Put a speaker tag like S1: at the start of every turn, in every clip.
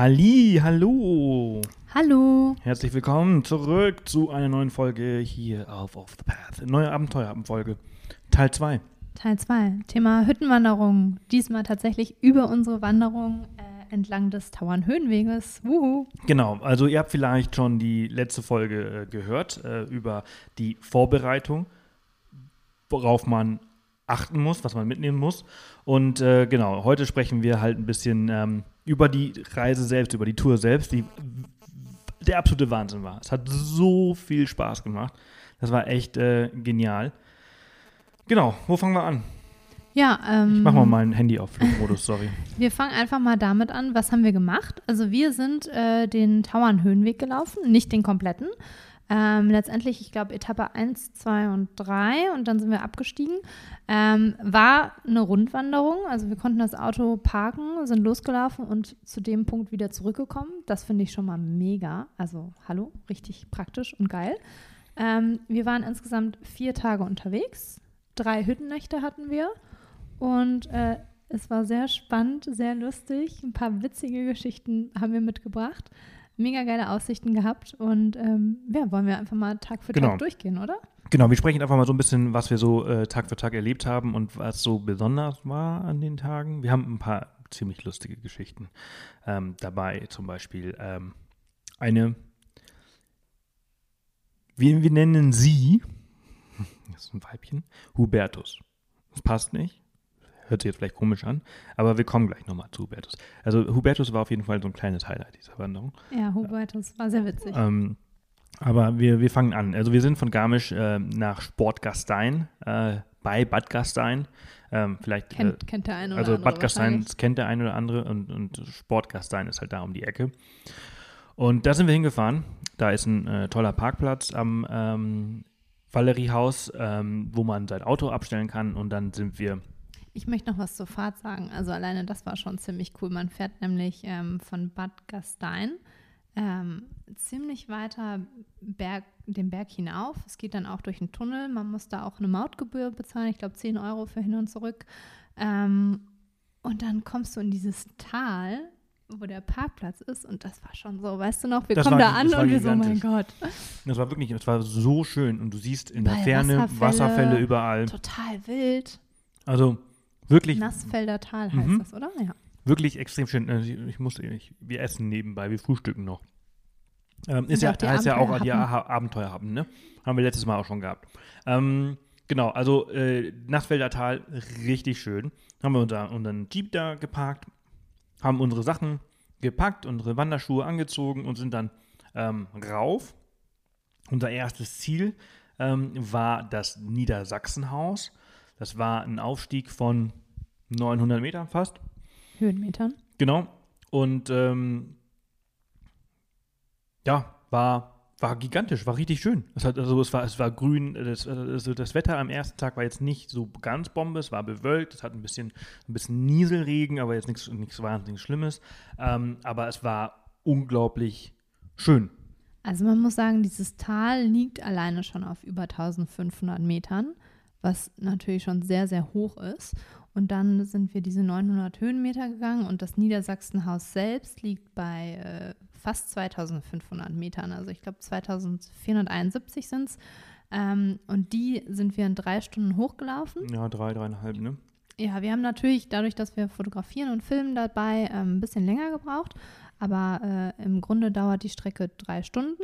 S1: Halli, hallo.
S2: Hallo.
S1: Herzlich willkommen zurück zu einer neuen Folge hier auf Off the Path. Neue Abenteuerabendfolge, Teil 2.
S2: Teil 2. Thema Hüttenwanderung. Diesmal tatsächlich über unsere Wanderung äh, entlang des Tauernhöhenweges. Wuhu.
S1: Genau, also ihr habt vielleicht schon die letzte Folge äh, gehört äh, über die Vorbereitung, worauf man achten muss, was man mitnehmen muss. Und äh, genau, heute sprechen wir halt ein bisschen ähm, über die Reise selbst, über die Tour selbst, die der absolute Wahnsinn war. Es hat so viel Spaß gemacht. Das war echt äh, genial. Genau, wo fangen wir an?
S2: Ja, ähm,
S1: Ich mach mal mein Handy auf Flugmodus, sorry.
S2: wir fangen einfach mal damit an, was haben wir gemacht? Also wir sind äh, den Tauernhöhenweg gelaufen, nicht den kompletten. Ähm, letztendlich, ich glaube, Etappe 1, 2 und 3 und dann sind wir abgestiegen. Ähm, war eine Rundwanderung, also wir konnten das Auto parken, sind losgelaufen und zu dem Punkt wieder zurückgekommen. Das finde ich schon mal mega. Also hallo, richtig praktisch und geil. Ähm, wir waren insgesamt vier Tage unterwegs. Drei Hüttennächte hatten wir und äh, es war sehr spannend, sehr lustig. Ein paar witzige Geschichten haben wir mitgebracht. Mega geile Aussichten gehabt und ähm, ja, wollen wir einfach mal Tag für
S1: Genau.
S2: Tag durchgehen, oder?
S1: Genau, wir sprechen einfach mal so ein bisschen, was wir so äh, Tag für Tag erlebt haben und was so besonders war an den Tagen. Wir haben ein paar ziemlich lustige Geschichten ähm, dabei. Zum Beispiel ähm, eine, wir, wir nennen sie, das ist ein Weibchen, Hubertus. Das passt nicht. Hört sich jetzt vielleicht komisch an, aber wir kommen gleich nochmal zu Hubertus. Also Hubertus war auf jeden Fall so ein kleines Highlight dieser Wanderung.
S2: Ja, Hubert, das war sehr witzig.
S1: Ähm, aber wir, wir fangen an. Also wir sind von Garmisch äh, nach Sportgastein äh, bei Bad Gastein. Ähm, vielleicht,
S2: kennt, kennt der eine
S1: äh,
S2: oder
S1: also
S2: andere
S1: Bad Gastein kennt der eine oder andere und, und Sportgastein ist halt da um die Ecke. Und da sind wir hingefahren. Da ist ein äh, toller Parkplatz am ähm, Valeriehaus, ähm, wo man sein Auto abstellen kann. Und dann sind wir
S2: Ich möchte noch was zur Fahrt sagen. Also alleine das war schon ziemlich cool. Man fährt nämlich ähm, von Bad Gastein ähm, ziemlich weiter Berg, den Berg hinauf. Es geht dann auch durch einen Tunnel. Man muss da auch eine Mautgebühr bezahlen. Ich glaube 10 Euro für hin und zurück. Ähm, und dann kommst du in dieses Tal, wo der Parkplatz ist. Und das war schon so, weißt du noch, wir
S1: Das
S2: kommen
S1: war-
S2: da
S1: das
S2: an und wir so, mein. Gott,
S1: Das war wirklich, es war so schön und du siehst in der
S2: Überall
S1: Ferne
S2: Wasserfälle.
S1: Wasserfälle überall.
S2: total wild.
S1: Also wirklich,
S2: Nassfelder Tal heißt
S1: Mhm.
S2: das, oder? Ja.
S1: wirklich extrem schön. Äh, Ich, muss, ich, wir essen nebenbei, wir frühstücken noch. Ähm, ist ja, heißt ja auch die. Aha- Abenteuerhappen, ne? Haben wir letztes Mal auch schon gehabt. Ähm, genau, also äh, Nassfelder Tal, richtig schön. Haben wir unser, unseren Jeep da geparkt, haben unsere Sachen gepackt, unsere Wanderschuhe angezogen und sind dann ähm, rauf. Unser erstes Ziel ähm, war das Niedersachsenhaus. Das war ein Aufstieg von 900 Metern fast.
S2: Höhenmetern.
S1: Genau. Und ähm, ja, war, war gigantisch, war richtig schön. Es, hat, also es, war, es war grün, das, also das Wetter am ersten Tag war jetzt nicht so ganz Bombe, es war bewölkt, es hat ein bisschen, ein bisschen Nieselregen, aber jetzt nichts, nichts wahnsinnig Schlimmes. Ähm, aber es war unglaublich schön.
S2: Also man muss sagen, dieses Tal liegt alleine schon auf über 1500 Metern, was natürlich schon sehr, sehr hoch ist. Und dann sind wir diese 900 Höhenmeter gegangen und das Niedersachsenhaus selbst liegt bei äh, fast 2500 Metern. Also ich glaube 2471 sind es. Ähm, und die sind wir in drei Stunden hochgelaufen.
S1: Ja, drei, dreieinhalb, ne?
S2: Ja, wir haben natürlich dadurch, dass wir fotografieren und filmen dabei, ähm, ein bisschen länger gebraucht. Aber äh, im Grunde dauert die Strecke drei Stunden.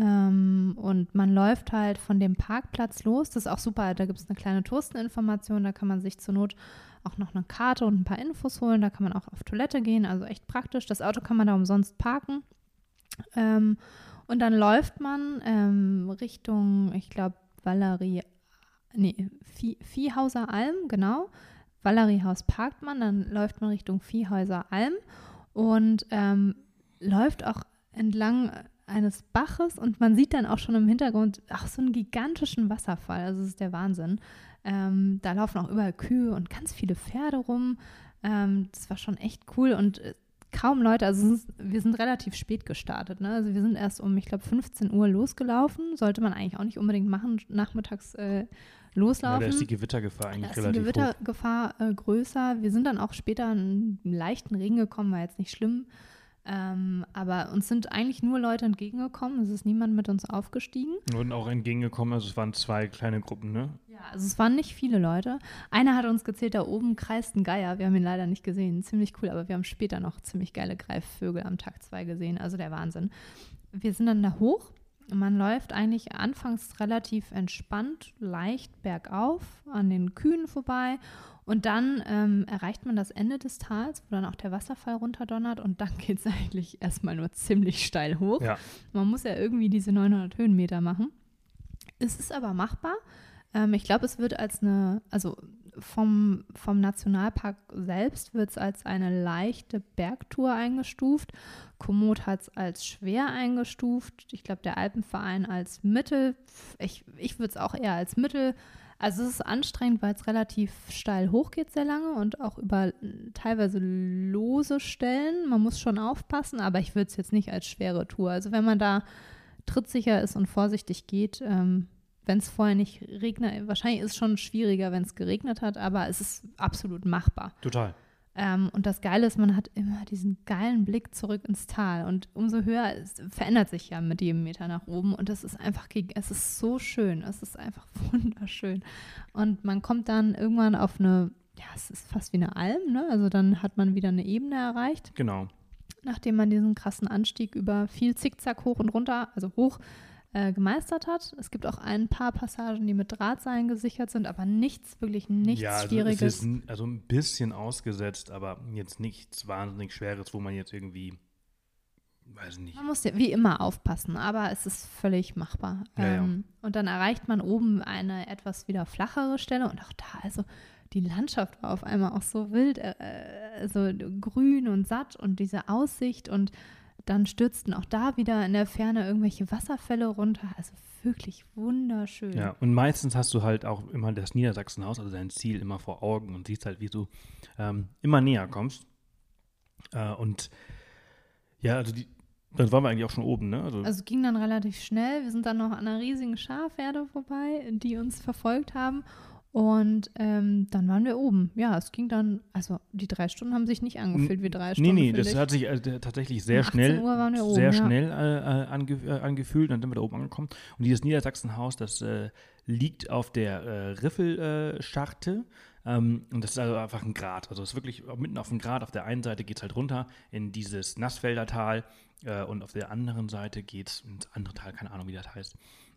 S2: Ähm, und man läuft halt von dem Parkplatz los. Das ist auch super. Da gibt es eine kleine Touristeninformation. Da kann man sich zur Not auch noch eine Karte und ein paar Infos holen. Da kann man auch auf Toilette gehen. Also echt praktisch. Das Auto kann man da umsonst parken. Ähm, und dann läuft man ähm, Richtung, ich glaube, Valerie, nee, Vie Viehhauser Alm, genau. Valeriehaus parkt man, dann läuft man Richtung Viehhäuser Alm und ähm, läuft auch entlang eines Baches und man sieht dann auch schon im Hintergrund auch so einen gigantischen Wasserfall. Also es ist der Wahnsinn. Ähm, da laufen auch überall Kühe und ganz viele Pferde rum. Ähm, das war schon echt cool und äh, kaum Leute, also ist, wir sind relativ spät gestartet. Ne? Also wir sind erst um, ich glaube, 15 Uhr losgelaufen. Sollte man eigentlich auch nicht unbedingt machen, nachmittags äh,
S1: Ja,
S2: loslaufen.
S1: da ist die Gewittergefahr
S2: Da
S1: eigentlich
S2: ist die
S1: relativ hoch.
S2: Gewittergefahr äh, größer. Wir sind dann auch später in einen leichten Regen gekommen, war jetzt nicht schlimm. Ähm, aber uns sind eigentlich nur Leute entgegengekommen. Es ist niemand mit uns aufgestiegen.
S1: Und auch entgegengekommen, also es waren zwei kleine Gruppen, ne?
S2: Ja, also es waren nicht viele Leute. Einer hat uns gezählt, da oben kreist ein Geier. Wir haben ihn leider nicht gesehen. Ziemlich cool, aber wir haben später noch ziemlich geile Greifvögel am Tag zwei gesehen. Also der Wahnsinn. Wir sind dann da hoch. Man läuft eigentlich anfangs relativ entspannt, leicht bergauf an den Kühen vorbei und dann ähm, erreicht man das Ende des Tals, wo dann auch der Wasserfall runterdonnert und dann geht es eigentlich erstmal nur ziemlich steil hoch.
S1: Ja.
S2: Man muss ja irgendwie diese 900 Höhenmeter machen. Es ist aber machbar. Ähm, ich glaube, es wird als eine, also vom, vom Nationalpark selbst wird es als eine leichte Bergtour eingestuft. Komoot hat es als schwer eingestuft. Ich glaube, der Alpenverein als mittel. Ich, ich würde es auch eher als mittel also es ist anstrengend, weil es relativ steil hochgeht sehr lange und auch über teilweise lose Stellen. Man muss schon aufpassen, aber ich würde es jetzt nicht als schwere Tour. Also wenn man da trittsicher ist und vorsichtig geht, ähm, wenn es vorher nicht regnet, wahrscheinlich ist es schon schwieriger, wenn es geregnet hat, aber es ist absolut machbar.
S1: Total.
S2: Ähm, und das Geile ist, man hat immer diesen geilen Blick zurück ins Tal. Und umso höher, es verändert sich ja mit jedem Meter nach oben. Und das ist einfach, es ist so schön. Es ist einfach wunderschön. Und man kommt dann irgendwann auf eine, ja, es ist fast wie eine Alm, ne? Also dann hat man wieder eine Ebene erreicht.
S1: Genau.
S2: Nachdem man diesen krassen Anstieg über viel Zickzack hoch und runter, also hoch, äh, gemeistert hat. Es gibt auch ein paar Passagen, die mit Drahtseilen gesichert sind, aber nichts, wirklich nichts
S1: ja, also
S2: Schwieriges.
S1: Es ist also ein bisschen ausgesetzt, aber jetzt nichts wahnsinnig Schweres, wo man jetzt irgendwie, weiß nicht.
S2: Man muss ja wie immer aufpassen, aber es ist völlig machbar.
S1: Ja, ja.
S2: Ähm, und dann erreicht man oben eine etwas wieder flachere Stelle und auch da, also die Landschaft war auf einmal auch so wild, äh, so grün und satt und diese Aussicht und dann stürzten auch da wieder in der Ferne irgendwelche Wasserfälle runter. Also wirklich wunderschön.
S1: Ja, und meistens hast du halt auch immer das Niedersachsenhaus, also dein Ziel immer vor Augen und siehst halt, wie du ähm, immer näher kommst. Äh, und ja, also die, dann waren wir eigentlich auch schon oben, ne?
S2: Also, also ging dann relativ schnell. Wir sind dann noch an einer riesigen Schafherde vorbei, die uns verfolgt haben. Und ähm, dann waren wir oben. Ja, es ging dann, also die drei Stunden haben sich nicht angefühlt wie drei Stunden.
S1: Nee, nee, das hat sich äh, tatsächlich sehr schnell, oben, sehr ja. schnell äh, ange, äh, angefühlt. Dann sind wir da oben angekommen. Und dieses Niedersachsenhaus, das äh, liegt auf der äh, Riffelscharte. Ähm, und das ist also einfach ein Grat. Also es ist wirklich mitten auf dem Grat. Auf der einen Seite geht es halt runter in dieses Nassfelder Tal äh, und auf der anderen Seite geht es ins andere Tal, keine Ahnung, wie das heißt.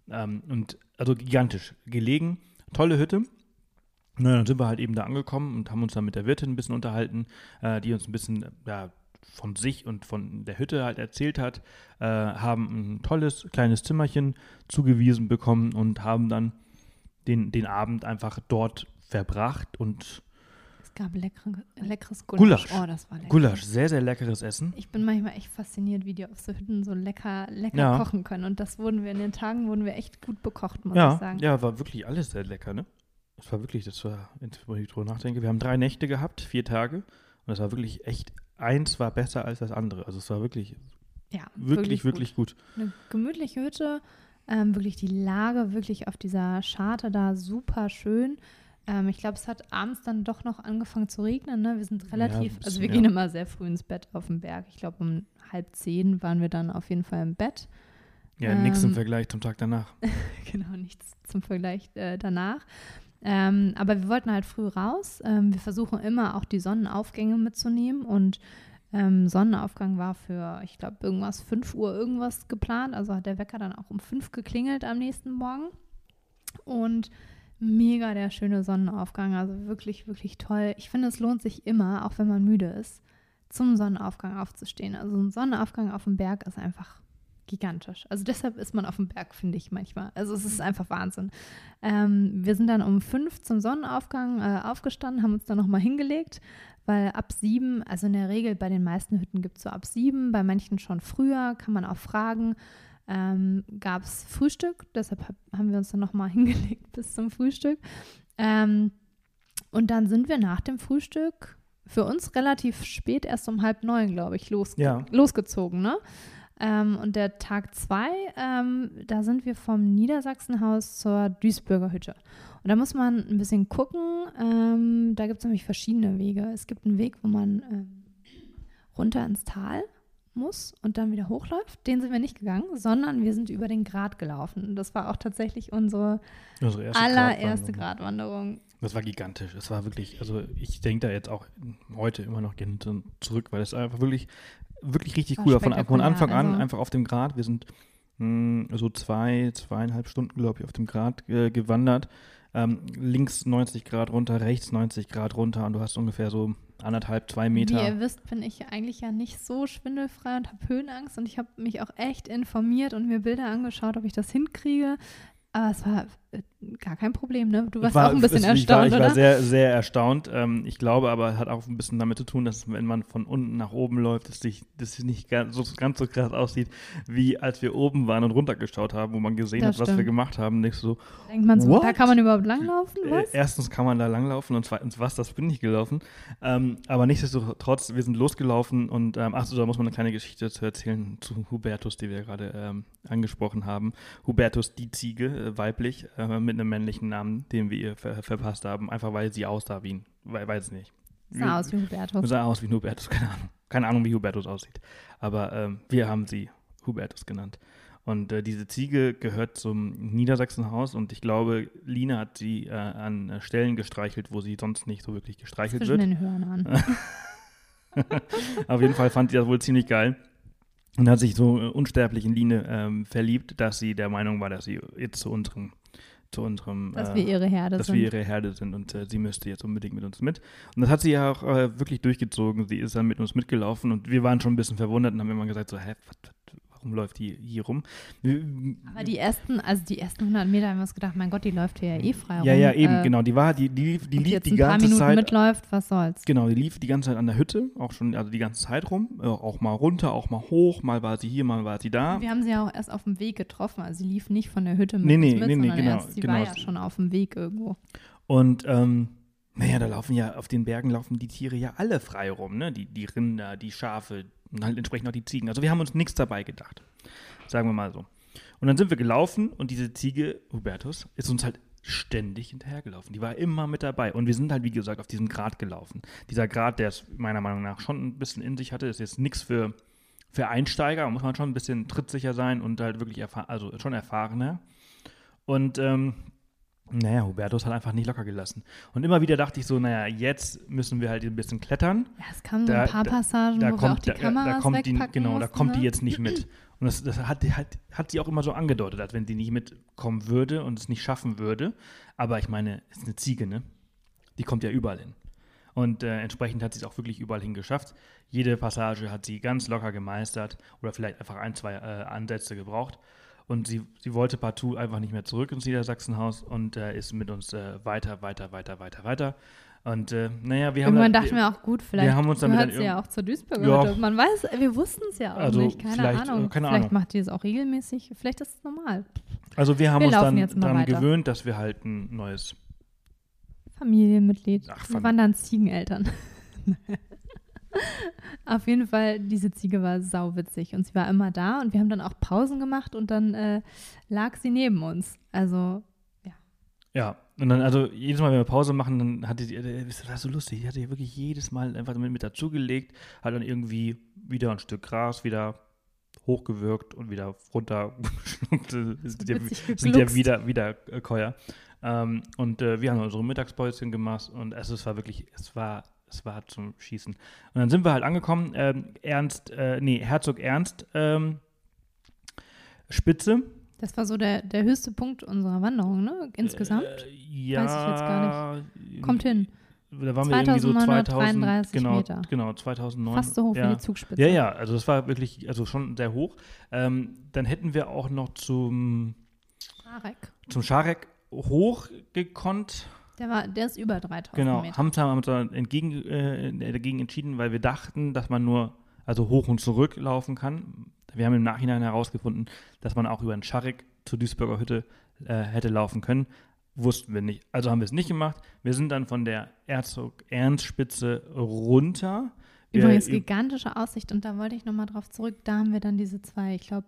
S1: Ähm, und also gigantisch gelegen. Tolle Hütte. Na, dann sind wir halt eben da angekommen und haben uns dann mit der Wirtin ein bisschen unterhalten, äh, die uns ein bisschen ja, von sich und von der Hütte halt erzählt hat, äh, haben ein tolles kleines Zimmerchen zugewiesen bekommen und haben dann den, den Abend einfach dort verbracht und
S2: es gab leckere, leckeres Gulasch.
S1: Gulasch. Oh, das war lecker. Gulasch, sehr, sehr leckeres Essen.
S2: Ich bin manchmal echt fasziniert, wie die auf so Hütten so lecker, lecker ja. kochen können. Und das wurden wir in den Tagen, wurden wir echt gut bekocht, muss
S1: ja,
S2: ich sagen.
S1: Ja, war wirklich alles sehr lecker, ne? Das war wirklich, das war, wenn ich drüber nachdenke, wir haben drei Nächte gehabt, vier Tage. Und das war wirklich echt, eins war besser als das andere. Also es war wirklich,
S2: ja,
S1: wirklich, wirklich, wirklich gut.
S2: gut. Eine gemütliche Hütte, ähm, wirklich die Lage, wirklich auf dieser Scharte da super schön. Ähm, ich glaube, es hat abends dann doch noch angefangen zu regnen. Ne? Wir sind relativ, ja, also wir ja. gehen immer sehr früh ins Bett auf dem Berg. Ich glaube, um halb zehn waren wir dann auf jeden Fall im Bett.
S1: Ja, ähm, nichts im Vergleich zum Tag danach.
S2: genau, nichts zum Vergleich äh, danach. Ähm, aber wir wollten halt früh raus. Ähm, wir versuchen immer auch die Sonnenaufgänge mitzunehmen und ähm, Sonnenaufgang war für, ich glaube, irgendwas 5 Uhr irgendwas geplant. Also hat der Wecker dann auch um 5 geklingelt am nächsten Morgen. Und mega der schöne Sonnenaufgang. Also wirklich, wirklich toll. Ich finde, es lohnt sich immer, auch wenn man müde ist, zum Sonnenaufgang aufzustehen. Also ein Sonnenaufgang auf dem Berg ist einfach gigantisch. Also deshalb ist man auf dem Berg, finde ich manchmal. Also es ist einfach Wahnsinn. Ähm, wir sind dann um fünf zum Sonnenaufgang äh, aufgestanden, haben uns dann nochmal hingelegt, weil ab sieben, also in der Regel bei den meisten Hütten gibt es so ab sieben, bei manchen schon früher, kann man auch fragen, ähm, gab es Frühstück. Deshalb hab, haben wir uns dann nochmal hingelegt bis zum Frühstück. Ähm, und dann sind wir nach dem Frühstück für uns relativ spät, erst um halb neun, glaube ich, losge ja. losgezogen. Ne? Ähm, und der Tag zwei, ähm, da sind wir vom Niedersachsenhaus zur Duisburger Hütte. Und da muss man ein bisschen gucken. Ähm, da gibt es nämlich verschiedene Wege. Es gibt einen Weg, wo man ähm, runter ins Tal muss und dann wieder hochläuft. Den sind wir nicht gegangen, sondern wir sind über den Grat gelaufen. Das war auch tatsächlich unsere,
S1: Unsere erste
S2: allererste
S1: Gratwanderung.
S2: Gratwanderung.
S1: Das war gigantisch. Es war wirklich, also ich denke da jetzt auch heute immer noch gerne zurück, weil es einfach wirklich, wirklich richtig
S2: War
S1: cool war. Von, von Anfang an
S2: also-
S1: einfach auf dem Grat. Wir sind mh, so zwei, zweieinhalb Stunden, glaube ich, auf dem Grat äh, gewandert. Ähm, links 90 Grad runter, rechts 90 Grad runter und du hast ungefähr so anderthalb, zwei
S2: Wie
S1: Meter.
S2: ihr wisst, bin ich eigentlich ja nicht so schwindelfrei und habe Höhenangst und ich habe mich auch echt informiert und mir Bilder angeschaut, ob ich das hinkriege. Aber es war gar kein Problem, ne? Du warst
S1: war,
S2: auch ein bisschen
S1: es-
S2: erstaunt,
S1: ich war, ich
S2: oder?
S1: war sehr, sehr erstaunt. Ähm, ich glaube aber, es hat auch ein bisschen damit zu tun, dass wenn man von unten nach oben läuft, dass sich das nicht ganz so, ganz so krass aussieht, wie als wir oben waren und runtergeschaut haben, wo man gesehen
S2: Das
S1: hat, was wir
S2: stimmt.
S1: gemacht haben. Nicht so,
S2: Denkt man so,
S1: What?
S2: da kann man überhaupt langlaufen?
S1: äh,
S2: Was?
S1: erstens kann man da langlaufen und zweitens, was, das bin ich gelaufen. Ähm, aber nichtsdestotrotz, wir sind losgelaufen und, ähm, ach so, da muss man eine kleine Geschichte zu erzählen zu Hubertus, die wir gerade ähm, angesprochen haben. Hubertus, die Ziege, äh, weiblich, äh, mit einem männlichen Namen, den wir ihr ver verpasst haben, einfach weil sie aussah wie ein, weil, weiß nicht.
S2: Sah aus wie Hubertus.
S1: Sah aus wie ein Hubertus, keine Ahnung. Keine Ahnung, wie Hubertus aussieht. Aber ähm, wir haben sie Hubertus genannt. Und äh, diese Ziege gehört zum Niedersachsenhaus und ich glaube, Lina hat sie äh, an äh, Stellen gestreichelt, wo sie sonst nicht so wirklich gestreichelt
S2: Zwischen
S1: wird.
S2: den Hörnern.
S1: Auf jeden Fall fand sie das wohl ziemlich geil und hat sich so äh, unsterblich in Line ähm, verliebt, dass sie der Meinung war, dass sie jetzt zu unserem, zu unserem
S2: Dass
S1: äh,
S2: wir ihre Herde
S1: dass
S2: sind.
S1: wir ihre Herde sind und äh, sie müsste jetzt unbedingt mit uns mit. Und das hat sie ja auch äh, wirklich durchgezogen. Sie ist dann mit uns mitgelaufen und wir waren schon ein bisschen verwundert und haben immer gesagt so, hä, was, was, warum läuft die hier rum?
S2: Aber die ersten, also die ersten 100 Meter haben wir uns gedacht, mein Gott, die läuft hier ja eh frei rum.
S1: ja, ja, eben,
S2: Äh,
S1: genau. Die war, die, die, die lief
S2: jetzt
S1: die
S2: ein paar
S1: ganze
S2: Minuten
S1: Zeit.
S2: mitläuft, was soll's.
S1: Genau, die lief die ganze Zeit an der Hütte, auch schon, also die ganze Zeit rum, äh, auch mal runter, auch mal hoch, mal war sie hier, mal war sie da.
S2: Wir haben sie ja auch erst auf dem Weg getroffen. Also sie lief nicht von der Hütte mit
S1: Nee, nee,
S2: mit,
S1: nee, nee, genau,
S2: erst, sie
S1: genau.
S2: war ja schon auf dem Weg irgendwo.
S1: Und ähm, naja, da laufen ja, auf den Bergen laufen die Tiere ja alle frei rum, ne? Die, die Rinder, die Schafe und halt entsprechend auch die Ziegen. Also wir haben uns nichts dabei gedacht. Sagen wir mal so. Und dann sind wir gelaufen und diese Ziege, Hubertus, ist uns halt ständig hinterhergelaufen. Die war immer mit dabei. Und wir sind halt, wie gesagt, auf diesem Grat gelaufen. Dieser Grat, der es meiner Meinung nach schon ein bisschen in sich hatte, ist jetzt nichts für, für Einsteiger. Da muss man schon ein bisschen trittsicher sein und halt wirklich erfahren, also schon erfahrener. Und ähm, naja, Hubertus hat einfach nicht locker gelassen. Und immer wieder dachte ich so, naja, jetzt müssen wir halt ein bisschen klettern.
S2: Ja, es kamen so
S1: Da-
S2: ein paar
S1: da-
S2: Passagen,
S1: Da
S2: wo wir auch
S1: kommt,
S2: die
S1: da,
S2: Kameras
S1: da kommt die, genau, da
S2: mussten,
S1: kommt die
S2: ne?
S1: jetzt nicht mit. Und das, das hat, hat, hat sie auch immer so angedeutet, als wenn sie nicht mitkommen würde und es nicht schaffen würde. Aber ich meine, es ist eine Ziege, ne? Die kommt ja überall hin. Und äh, entsprechend hat sie es auch wirklich überall hin geschafft. Jede Passage hat sie ganz locker gemeistert oder vielleicht einfach ein, zwei äh, Ansätze gebraucht. Und sie, sie wollte partout einfach nicht mehr zurück ins Niedersachsenhaus und äh, ist mit uns äh, weiter, weiter, weiter, weiter, weiter. Und äh, naja, wir haben
S2: Irgendwann
S1: dann-
S2: dachten wir auch, gut, vielleicht
S1: haben uns damit dann
S2: sie ja auch zur Duisburger
S1: Ja.
S2: Man weiß, wir wussten es ja auch
S1: Also
S2: nicht, keine
S1: vielleicht,
S2: Ahnung.
S1: äh, keine
S2: vielleicht
S1: Ahnung.
S2: macht die es auch regelmäßig, vielleicht ist es normal.
S1: Also wir haben
S2: Wir
S1: uns dann daran gewöhnt, dass wir halt ein neues.
S2: Familienmitglied.
S1: Ach,
S2: wir waren dann Ziegeneltern. Auf jeden Fall, diese Ziege war sauwitzig und sie war immer da und wir haben dann auch Pausen gemacht und dann äh, lag sie neben uns. Also,
S1: Ja, und dann, also jedes Mal, wenn wir Pause machen, dann hatte die, das war so lustig, die hatte die wirklich jedes Mal einfach mit, mit dazugelegt, hat dann irgendwie wieder ein Stück Gras wieder hochgewirkt und wieder runter sind ja, sind ja wieder, wieder äh, Käuer. Ähm, und äh, wir haben unsere Mittagspäuschen gemacht und es, es war wirklich, es war, es war zum Schießen. Und dann sind wir halt angekommen, ähm, Ernst, äh, nee, Herzog Ernst, ähm, Spitze,
S2: das war so der, der höchste Punkt unserer Wanderung, ne? Insgesamt.
S1: Äh, ja,
S2: Weiß ich jetzt gar Kommt hin.
S1: Da waren wir irgendwie so 2000,
S2: 2933
S1: genau,
S2: Meter.
S1: genau, 2009.
S2: Fast so hoch
S1: ja.
S2: wie die Zugspitze.
S1: Ja, ja, also das war wirklich, also schon sehr hoch. Ähm, dann hätten wir auch noch zum,
S2: Scharek.
S1: zum Scharek hochgekonnt.
S2: Der, war, der ist über 3000
S1: Genau,
S2: Meter.
S1: haben haben uns dann entgegen, äh, dagegen entschieden, weil wir dachten, dass man nur also hoch und zurück laufen kann. Wir haben im Nachhinein herausgefunden, dass man auch über den Scharek zur Duisburger Hütte äh, hätte laufen können. Wussten wir nicht. Also haben wir es nicht gemacht. Wir sind dann von der Herzog-Ernst-Spitze runter. Wir-
S2: Übrigens gigantische Aussicht und da wollte ich nochmal drauf zurück. Da haben wir dann diese zwei, ich glaube,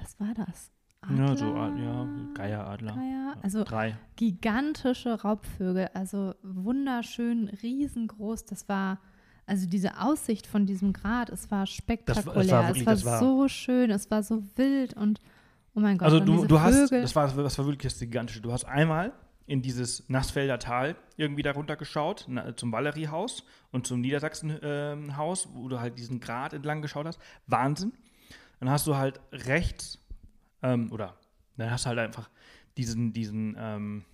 S2: was war das?
S1: Ja, so, ja, Geieradler.
S2: Geier? Also
S1: Drei.
S2: gigantische Raubvögel, also wunderschön, riesengroß. Das war, also diese Aussicht von diesem Grat, es war spektakulär.
S1: Das war wirklich-
S2: es war,
S1: das war-
S2: so schön, es war so wild und oh mein Gott,
S1: Also du, du hast,
S2: Vögel.
S1: das war, das war wirklich das Gigantische. Du hast einmal in dieses Nassfelder Tal irgendwie darunter geschaut, na, zum Valeriehaus und zum Niedersachsenhaus, wo du halt diesen Grat entlang geschaut hast. Wahnsinn. Dann hast du halt rechts, ähm, oder dann hast du halt einfach diesen, diesen ähm,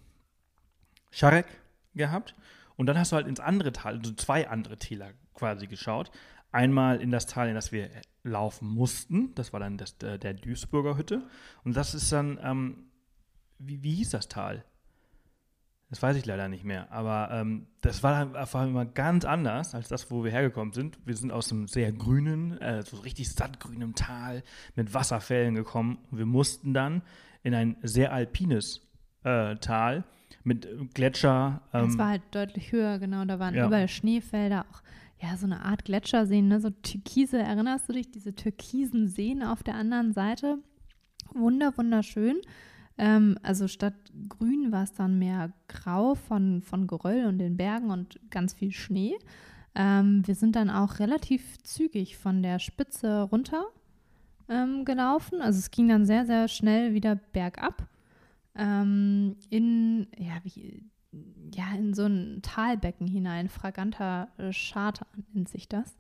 S1: Scharek gehabt. Und dann hast du halt ins andere Tal, also zwei andere Täler quasi geschaut. Einmal in das Tal, in das wir laufen mussten. Das war dann das, äh, der Duisburger Hütte. Und das ist dann, ähm, wie, wie hieß das Tal? Das weiß ich leider nicht mehr. Aber ähm, das war dann auf einmal ganz anders als das, wo wir hergekommen sind. Wir sind aus einem sehr grünen, äh, so richtig sattgrünem Tal mit Wasserfällen gekommen. Wir mussten dann in ein sehr alpines äh, Tal mit Gletscher.
S2: es
S1: ähm,
S2: war halt deutlich höher, genau. Da waren
S1: ja.
S2: überall Schneefelder, auch ja, so eine Art Gletscherseen, ne? so türkise, erinnerst du dich, diese türkisen Seen auf der anderen Seite? Wunder, wunderschön. Ähm, also statt grün war es dann mehr grau von, von Geröll und den Bergen und ganz viel Schnee. Ähm, wir sind dann auch relativ zügig von der Spitze runter ähm, gelaufen. Also es ging dann sehr, sehr schnell wieder bergab. Ähm, in, ja, wie, ja, in so ein Talbecken hinein, fraganter äh, Charter nennt sich das.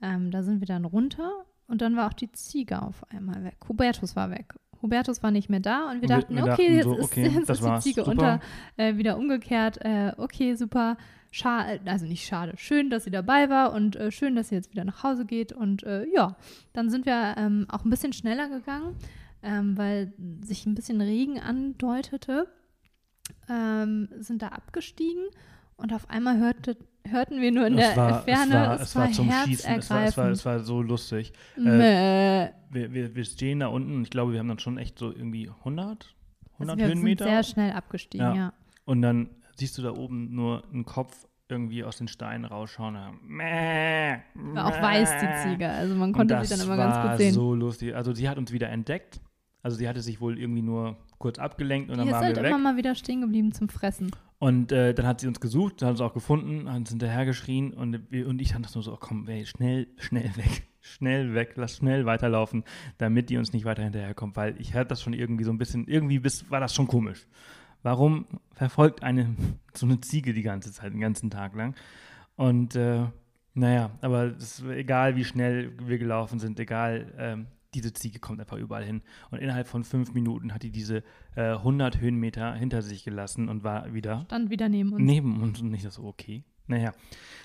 S2: Ähm, da sind wir dann runter und dann war auch die Ziege auf einmal weg. Hubertus war weg. Hubertus war nicht mehr da und wir dachten,
S1: wir
S2: okay,
S1: dachten
S2: jetzt
S1: so,
S2: ist,
S1: okay,
S2: jetzt
S1: das
S2: ist die Ziege
S1: super.
S2: unter, äh, wieder umgekehrt. Äh, okay, super. Schade, also nicht schade. Schön, dass sie dabei war und äh, schön, dass sie jetzt wieder nach Hause geht. Und äh, ja, dann sind wir ähm, auch ein bisschen schneller gegangen, ähm, weil sich ein bisschen Regen andeutete. Ähm, sind da abgestiegen und auf einmal hörte, hörten wir nur in der
S1: es war,
S2: Ferne,
S1: es war, es war zum Schießen, es war, es, war, es war so lustig.
S2: Mäh.
S1: Wir, wir, wir stehen da unten ich glaube, wir haben dann schon echt so irgendwie 100, 100
S2: also wir
S1: Höhenmeter.
S2: sind sehr schnell abgestiegen,
S1: Ja.
S2: ja.
S1: Und dann siehst du da oben nur einen Kopf irgendwie aus den Steinen rausschauen. Ja. Mäh,
S2: War auch weiß die Ziege, also man konnte
S1: das
S2: sie dann immer
S1: war
S2: ganz gut sehen.
S1: so lustig. Also sie hat uns wieder entdeckt. Also sie hatte sich wohl irgendwie nur kurz abgelenkt und
S2: Die
S1: dann
S2: ist
S1: waren
S2: halt
S1: wir
S2: immer
S1: weg.
S2: mal wieder stehen geblieben zum Fressen.
S1: Und äh, dann hat sie uns gesucht, hat uns auch gefunden, hat uns hinterhergeschrien und, und ich dachte nur so, oh, komm, ey, schnell, schnell weg, schnell weg, lass schnell weiterlaufen, damit die uns nicht weiter hinterherkommt, weil ich hatte das schon irgendwie so ein bisschen, irgendwie bis, war das schon komisch. Warum verfolgt eine so eine Ziege die ganze Zeit, den ganzen Tag lang? Und äh, naja, aber es ist egal, wie schnell wir gelaufen sind, egal, ähm, diese Ziege kommt einfach überall hin. Und innerhalb von fünf Minuten hat die diese äh, 100 Höhenmeter hinter sich gelassen und war wieder
S2: Stand wieder neben uns.
S1: neben uns und nicht so, okay. Naja,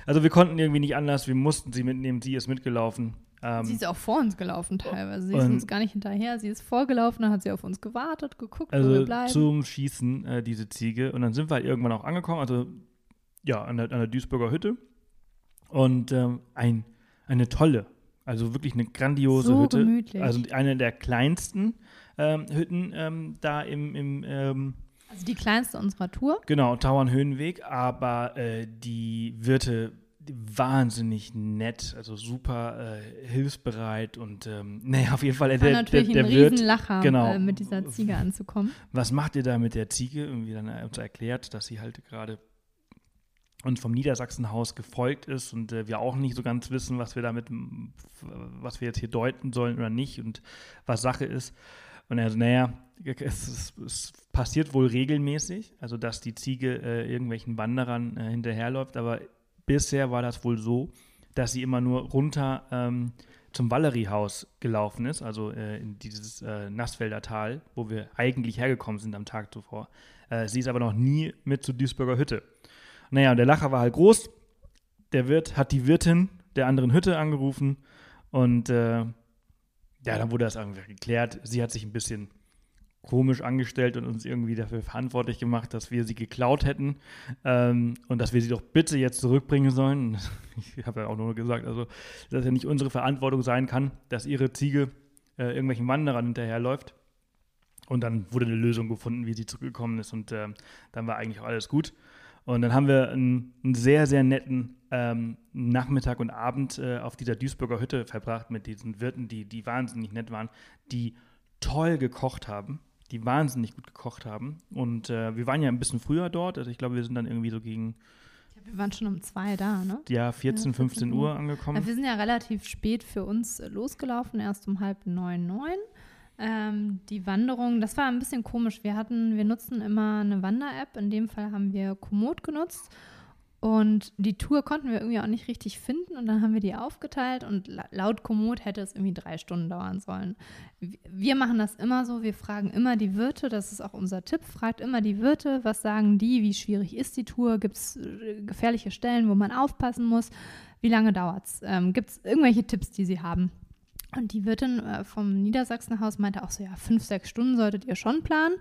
S1: also wir konnten irgendwie nicht anders, wir mussten sie mitnehmen, sie ist mitgelaufen. Ähm,
S2: Sie ist auch vor uns gelaufen teilweise. Sie ist uns gar nicht hinterher. Sie ist vorgelaufen, dann hat sie auf uns gewartet, geguckt, wo wir
S1: also
S2: bleiben.
S1: zum Schießen, äh, diese Ziege. Und dann sind wir halt irgendwann auch angekommen, also ja, an der, an der Duisburger Hütte. Und ähm, ein, eine tolle, also wirklich eine grandiose
S2: So
S1: Hütte.
S2: gemütlich.
S1: Also eine der kleinsten ähm, Hütten ähm, da im, im ähm,
S2: also die kleinste unserer Tour.
S1: Genau, Tauernhöhenweg, aber äh, die Wirte wahnsinnig nett, also super äh, hilfsbereit und ähm, naja, auf jeden Fall, äh, der,
S2: natürlich
S1: der, der
S2: ein
S1: Wirt,
S2: Riesenlacher,
S1: genau.
S2: äh, mit dieser Ziege anzukommen.
S1: was macht ihr da mit der Ziege? Irgendwie dann äh, uns erklärt, dass sie halt gerade uns vom Niedersachsenhaus gefolgt ist und äh, wir auch nicht so ganz wissen, was wir damit, was wir jetzt hier deuten sollen oder nicht und was Sache ist. Und er so, naja, es, es, es passiert wohl regelmäßig, also dass die Ziege äh, irgendwelchen Wanderern äh, hinterherläuft, aber bisher war das wohl so, dass sie immer nur runter ähm, zum Valeriehaus gelaufen ist, also äh, in dieses äh, Nassfelder Tal, wo wir eigentlich hergekommen sind am Tag zuvor. Äh, sie ist aber noch nie mit zur Duisburger Hütte. Naja, und der Lacher war halt groß. Der Wirt hat die Wirtin der anderen Hütte angerufen und äh, ja, dann wurde das irgendwie geklärt. Sie hat sich ein bisschen komisch angestellt und uns irgendwie dafür verantwortlich gemacht, dass wir sie geklaut hätten ähm, und dass wir sie doch bitte jetzt zurückbringen sollen. Ich habe ja auch nur gesagt, also dass ja nicht unsere Verantwortung sein kann, dass ihre Ziege äh, irgendwelchen Wanderern hinterherläuft. Und dann wurde eine Lösung gefunden, wie sie zurückgekommen ist und ähm, dann war eigentlich auch alles gut. Und dann haben wir einen, einen sehr, sehr netten ähm, Nachmittag und Abend äh, auf dieser Duisburger Hütte verbracht mit diesen Wirten, die, die wahnsinnig nett waren, die toll gekocht haben, die wahnsinnig gut gekocht haben. Und äh, wir waren ja ein bisschen früher dort, also ich glaube, wir sind dann irgendwie so gegen
S2: Wir waren schon um zwei da, ne?
S1: Ja, 14,
S2: Ja,
S1: 15
S2: 14
S1: Uhr angekommen.
S2: Ja, wir sind ja relativ spät für uns losgelaufen, erst um halb neun, neun. Ähm, die Wanderung, das war ein bisschen komisch. Wir hatten, wir nutzen immer eine Wander-App. In dem Fall haben wir Komoot genutzt. Und die Tour konnten wir irgendwie auch nicht richtig finden. Und dann haben wir die aufgeteilt. Und la- laut Komoot hätte es irgendwie drei Stunden dauern sollen. Wir machen das immer so. Wir fragen immer die Wirte. Das ist auch unser Tipp. Fragt immer die Wirte. Was sagen die? Wie schwierig ist die Tour? Gibt es äh, gefährliche Stellen, wo man aufpassen muss? Wie lange dauert es? Ähm, Gibt es irgendwelche Tipps, die sie haben? Und die Wirtin äh, vom Niedersachsenhaus meinte auch so, ja, fünf, sechs Stunden solltet ihr schon planen.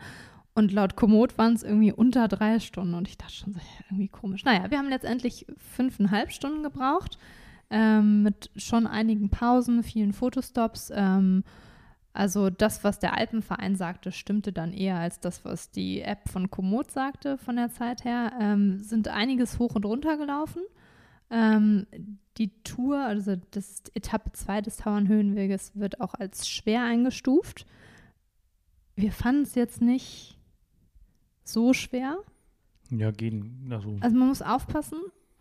S2: Und laut Komoot waren es irgendwie unter drei Stunden. Und ich dachte schon so, ja, irgendwie komisch. Naja, wir haben letztendlich fünfeinhalb Stunden gebraucht. Ähm, mit schon einigen Pausen, vielen Fotostops. Ähm, also das, was der Alpenverein sagte, stimmte dann eher als das, was die App von Komoot sagte von der Zeit her. Ähm, sind einiges hoch und runter gelaufen. Ähm, die Tour, also das Etappe 2 des Tauernhöhenweges, wird auch als schwer eingestuft. Wir fanden es jetzt nicht so schwer.
S1: ja, gehen. Also,
S2: Also man muss aufpassen,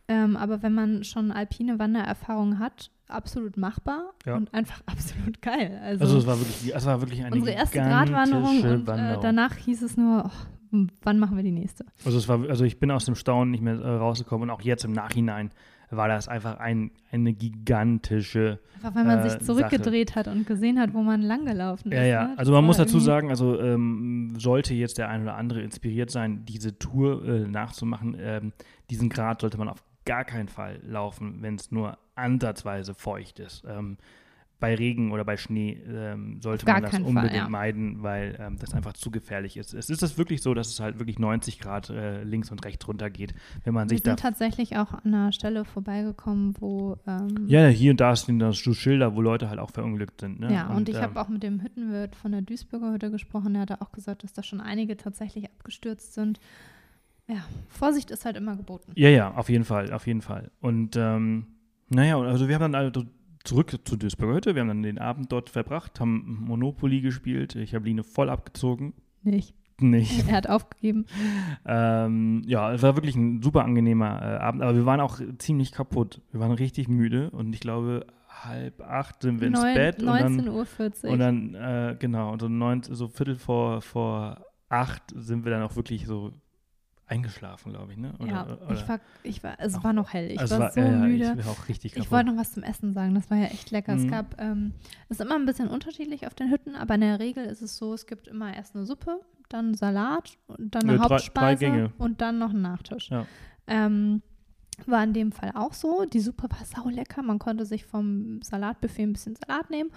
S2: ähm, aber wenn man schon alpine Wandererfahrung hat, absolut machbar
S1: Ja.
S2: und einfach absolut geil. Also,
S1: also es war wirklich, es war wirklich eine
S2: unsere erste Gratwanderung und äh, danach hieß es nur, oh, wann machen wir die nächste?
S1: Also es war, also ich bin aus dem Staunen nicht mehr äh, rausgekommen und auch jetzt im Nachhinein war das einfach ein, eine gigantische.
S2: Einfach weil man
S1: Äh,
S2: sich zurückgedreht hat und gesehen hat, wo man langgelaufen ist.
S1: Ja, ja.
S2: ne?
S1: Also man muss dazu sagen, also ähm, sollte jetzt der ein oder andere inspiriert sein, diese Tour äh, nachzumachen, ähm, diesen Grad sollte man auf gar keinen Fall laufen, wenn es nur ansatzweise feucht ist. Ähm, bei Regen oder bei Schnee ähm, sollte man das
S2: keinen Fall,
S1: unbedingt
S2: ja.
S1: meiden, weil ähm, das einfach zu gefährlich ist. Es ist es wirklich so, dass es halt wirklich 90 Grad äh, links und rechts runter geht, wenn man
S2: Wir
S1: sich da
S2: sind tatsächlich auch an einer Stelle vorbeigekommen, wo. Ähm,
S1: Ja, hier und da sind da so Schilder, wo Leute halt auch verunglückt sind. Ne?
S2: Ja, und, ich
S1: ähm,
S2: habe auch mit dem Hüttenwirt von der Duisburger Hütte gesprochen. Der hat auch gesagt, dass da schon einige tatsächlich abgestürzt sind. Ja, Vorsicht ist halt immer geboten.
S1: Ja, ja, auf jeden Fall, auf jeden Fall. Und ähm, naja, also wir haben dann also zurück zu Duisburger Hütte. Wir haben dann den Abend dort verbracht, haben Monopoly gespielt. Ich habe Line voll abgezogen.
S2: Nicht.
S1: Nicht.
S2: Er hat aufgegeben.
S1: ähm, ja, es war wirklich ein super angenehmer äh, Abend, aber wir waren auch ziemlich kaputt. Wir waren richtig müde und ich glaube, halb acht sind wir ins
S2: Neun-
S1: Bett und dann
S2: 19.40 Uhr.
S1: Und dann, äh, genau, und so, neun, so Viertel vor, vor acht sind wir dann auch wirklich so eingeschlafen, glaube ich, ne? Oder,
S2: ja,
S1: oder,
S2: ich war, ich war, es
S1: Auch-
S2: war noch hell. Ich
S1: also
S2: war, so
S1: ja, ja,
S2: müde.
S1: Ich war auch richtig
S2: Ich wollte noch was zum Essen sagen, das war ja echt lecker. Es
S1: Mhm.
S2: gab, ähm, es ist immer ein bisschen unterschiedlich auf den Hütten, aber in der Regel ist es so, es gibt immer erst eine Suppe, dann Salat und dann eine
S1: Äh, drei- drei
S2: Hauptspeise
S1: Gänge.
S2: und dann noch einen Nachtisch.
S1: Ja.
S2: Ähm, war in dem Fall auch so. Die Suppe war sau lecker. Man konnte sich vom Salatbuffet ein bisschen Salat nehmen.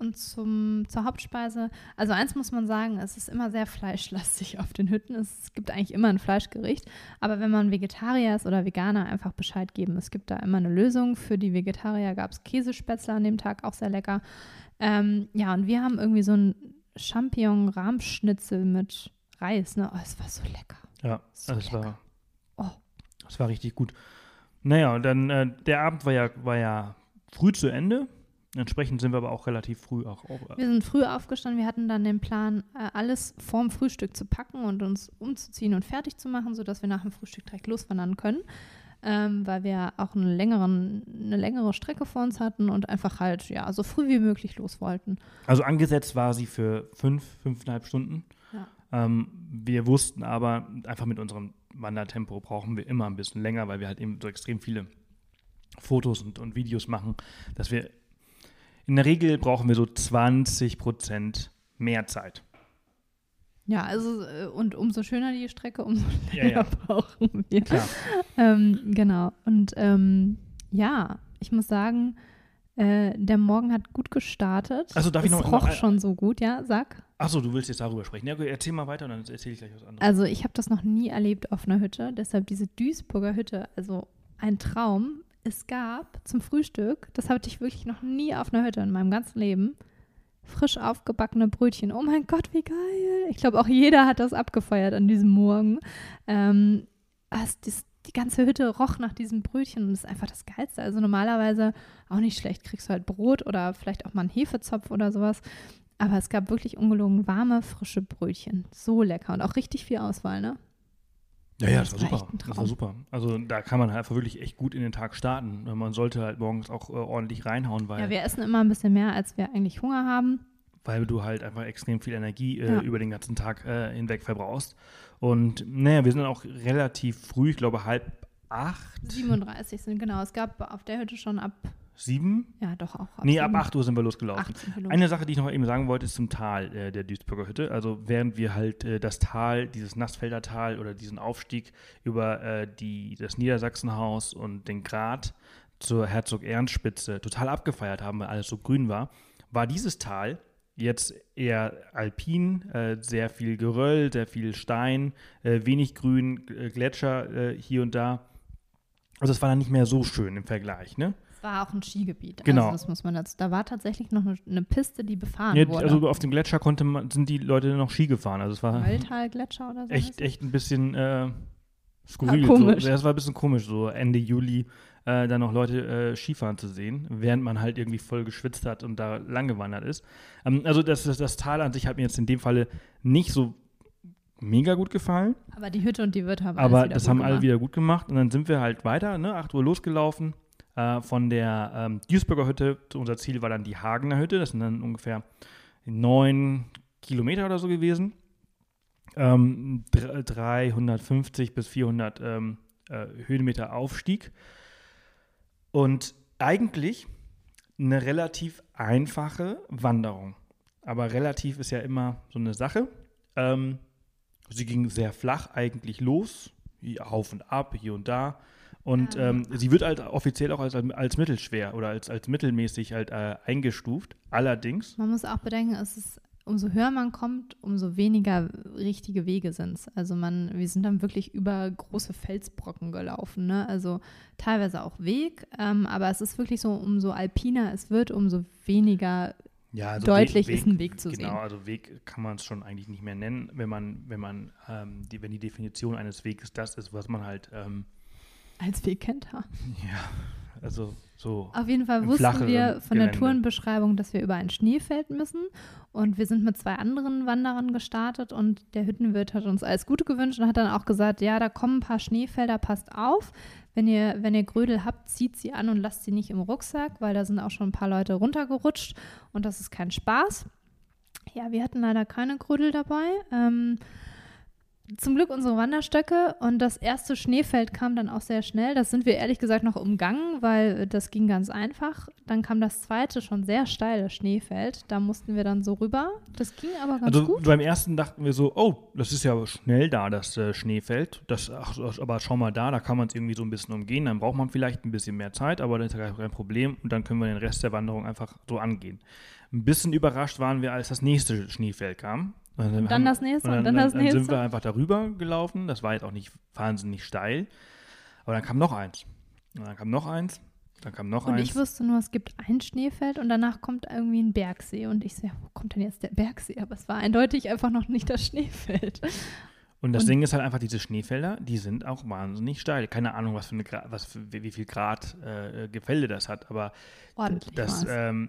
S2: Und zum, zur Hauptspeise, also eins muss man sagen, es ist immer sehr fleischlastig auf den Hütten. Es gibt eigentlich immer ein Fleischgericht. Aber wenn man Vegetarier ist oder Veganer, einfach Bescheid geben. Es gibt da immer eine Lösung. Für die Vegetarier gab es Käsespätzle an dem Tag, auch sehr lecker. Ähm, ja, und wir haben irgendwie so ein Champignon-Rahmschnitzel mit Reis. Ne? Oh, es war so lecker.
S1: Ja,
S2: So
S1: also es
S2: lecker.
S1: war,
S2: Oh.
S1: es war richtig gut. Naja, und dann, äh, der Abend war ja, war ja früh zu Ende. Entsprechend sind wir aber auch relativ früh auch auf.
S2: Wir sind früh aufgestanden. Wir hatten dann den Plan, äh, alles vorm Frühstück zu packen und uns umzuziehen und fertig zu machen, sodass wir nach dem Frühstück direkt loswandern können. Ähm, weil wir auch einen längeren, eine längere Strecke vor uns hatten und einfach halt, ja, so früh wie möglich los wollten.
S1: Also angesetzt war sie für fünf, fünfeinhalb Stunden.
S2: Ja.
S1: Ähm, wir wussten aber, einfach mit unserem Wandertempo brauchen wir immer ein bisschen länger, weil wir halt eben so extrem viele Fotos und, und Videos machen, dass wir in der Regel brauchen wir so 20 Prozent mehr Zeit.
S2: Ja, also, äh, und umso schöner die Strecke, umso
S1: Ja,
S2: länger
S1: ja.
S2: brauchen wir. Ähm, genau. Und ähm, ja, ich muss sagen, äh, der Morgen hat gut gestartet.
S1: Also darf ich
S2: es
S1: noch-
S2: roch
S1: noch-
S2: schon so gut, ja, sag.
S1: Achso, du willst jetzt darüber sprechen. Ja, erzähl mal weiter und dann erzähle ich gleich was anderes.
S2: Also ich habe das noch nie erlebt auf einer Hütte. Deshalb diese Duisburger Hütte, also ein Traum. Es gab zum Frühstück, das hatte ich wirklich noch nie auf einer Hütte in meinem ganzen Leben, frisch aufgebackene Brötchen. Oh mein Gott, wie geil. Ich glaube, auch jeder hat das abgefeiert an diesem Morgen. Ähm, es, das, die ganze Hütte roch nach diesen Brötchen und das ist einfach das Geilste. Also normalerweise auch nicht schlecht, kriegst du halt Brot oder vielleicht auch mal einen Hefezopf oder sowas. Aber es gab wirklich ungelogen warme, frische Brötchen. So lecker und auch richtig viel Auswahl, ne?
S1: Ja, ja, das war,
S2: war
S1: super. Das war super. Also da kann man halt einfach wirklich echt gut in den Tag starten. Man sollte halt morgens auch äh, ordentlich reinhauen, weil,
S2: Ja, wir essen immer ein bisschen mehr, als wir eigentlich Hunger haben.
S1: weil du halt einfach extrem viel Energie äh,
S2: Ja.
S1: über den ganzen Tag äh, hinweg verbrauchst. Und naja, wir sind auch relativ früh, ich glaube halb acht,
S2: 37 sind, genau. Es gab auf der Hütte schon ab,
S1: sieben?
S2: ja doch auch.
S1: Nee, ab
S2: sieben-
S1: acht Uhr sind wir losgelaufen.
S2: 18 Kilometer.
S1: Eine Sache, die ich noch eben sagen wollte, ist zum Tal äh, der Duisburger Hütte. Also während wir halt äh, das Tal, dieses Nassfelder Tal oder diesen Aufstieg über äh, die, das Niedersachsenhaus und den Grat zur Herzog-Ernst-Spitze total abgefeiert haben, weil alles so grün war, war dieses Tal jetzt eher alpin, äh, sehr viel Geröll, sehr viel Stein, äh, wenig Grün, Gletscher äh, hier und da. Also es war dann nicht mehr so schön im Vergleich, ne?
S2: War auch ein Skigebiet.
S1: Genau.
S2: Also das muss man dazu. Da war tatsächlich noch eine, eine Piste, die befahren
S1: Ja,
S2: wurde.
S1: also auf dem Gletscher konnte man, sind die Leute noch Ski gefahren. Also es war
S2: Waldtal-Gletscher oder so.
S1: echt, echt ein bisschen äh, skurril.
S2: Ah, komisch.
S1: So. Ja, es war ein bisschen komisch, so Ende Juli äh, da noch Leute äh, Skifahren zu sehen, während man halt irgendwie voll geschwitzt hat und da lang gewandert ist. Ähm, also das, das, das Tal an sich hat mir jetzt in dem Falle nicht so mega gut gefallen.
S2: Aber die Hütte und die Wirt haben
S1: Aber das haben alle
S2: gemacht.
S1: wieder gut gemacht. Und dann sind wir halt weiter, ne, 8 Uhr losgelaufen. Äh, von der ähm, Duisburger Hütte, unser Ziel war dann die Hagener Hütte. Das sind dann ungefähr neun Kilometer oder so gewesen. Ähm, dr- 350 bis 400 ähm, äh, Höhenmeter Aufstieg. Und eigentlich eine relativ einfache Wanderung. Aber relativ ist ja immer so eine Sache. Ähm, sie ging sehr flach eigentlich los, auf und ab, hier und da. Und
S2: Ja.
S1: ähm, sie wird halt offiziell auch als, als mittelschwer oder als, als mittelmäßig halt äh, eingestuft. Allerdings,
S2: Man muss auch bedenken, es ist, umso höher man kommt, umso weniger richtige Wege sind es. Also man, wir sind dann wirklich über große Felsbrocken gelaufen, ne? Also teilweise auch Weg, ähm, aber es ist wirklich so, umso alpiner es wird, umso weniger
S1: ja, also
S2: deutlich
S1: Weg,
S2: ist ein Weg zu
S1: genau,
S2: sehen.
S1: also Weg kann man es schon eigentlich nicht mehr nennen, wenn man, wenn man, ähm, die, wenn die Definition eines Weges das ist, was man halt, ähm,
S2: als Weg kennt. ha.
S1: ja, also so.
S2: Auf jeden Fall wussten wir von der
S1: Gelände.
S2: Tourenbeschreibung, dass wir über ein Schneefeld müssen. Und wir sind mit zwei anderen Wanderern gestartet und der Hüttenwirt hat uns alles Gute gewünscht und hat dann auch gesagt, ja, da kommen ein paar Schneefelder, passt auf. Wenn ihr, wenn ihr Grödel habt, zieht sie an und lasst sie nicht im Rucksack, weil da sind auch schon ein paar Leute runtergerutscht und das ist kein Spaß. Ja, wir hatten leider keine Grödel dabei. Ähm, zum Glück unsere Wanderstöcke und das erste Schneefeld kam dann auch sehr schnell. Das sind wir ehrlich gesagt noch umgangen, weil das ging ganz einfach. Dann kam das zweite schon sehr steile Schneefeld. Da mussten wir dann so rüber. Das ging aber ganz
S1: Also
S2: gut.
S1: beim ersten dachten wir so, oh, das ist ja schnell da, das äh, Schneefeld. Das, ach, aber schau mal da, da kann man es irgendwie so ein bisschen umgehen. Dann braucht man vielleicht ein bisschen mehr Zeit, aber das ist ja kein Problem. Und dann können wir den Rest der Wanderung einfach so angehen. Ein bisschen überrascht waren wir, als das nächste Schneefeld kam. Und
S2: Und dann das nächste und dann das
S1: Dann sind
S2: nächste.
S1: wir einfach darüber gelaufen. Das war jetzt auch nicht wahnsinnig steil. Aber dann kam noch eins. Und dann kam noch eins. Dann kam noch
S2: Und
S1: eins.
S2: ich wusste nur, es gibt ein Schneefeld und danach kommt irgendwie ein Bergsee. Und ich so, ja, wo kommt denn jetzt der Bergsee? Aber es war eindeutig einfach noch nicht das Schneefeld.
S1: Und das
S2: Und-
S1: Ding ist halt einfach, diese Schneefelder, die sind auch wahnsinnig steil. Keine Ahnung, was für eine Gra was für, wie wie viel Grad äh, Gefälle das hat, aber
S2: Ordentlich
S1: das, ähm,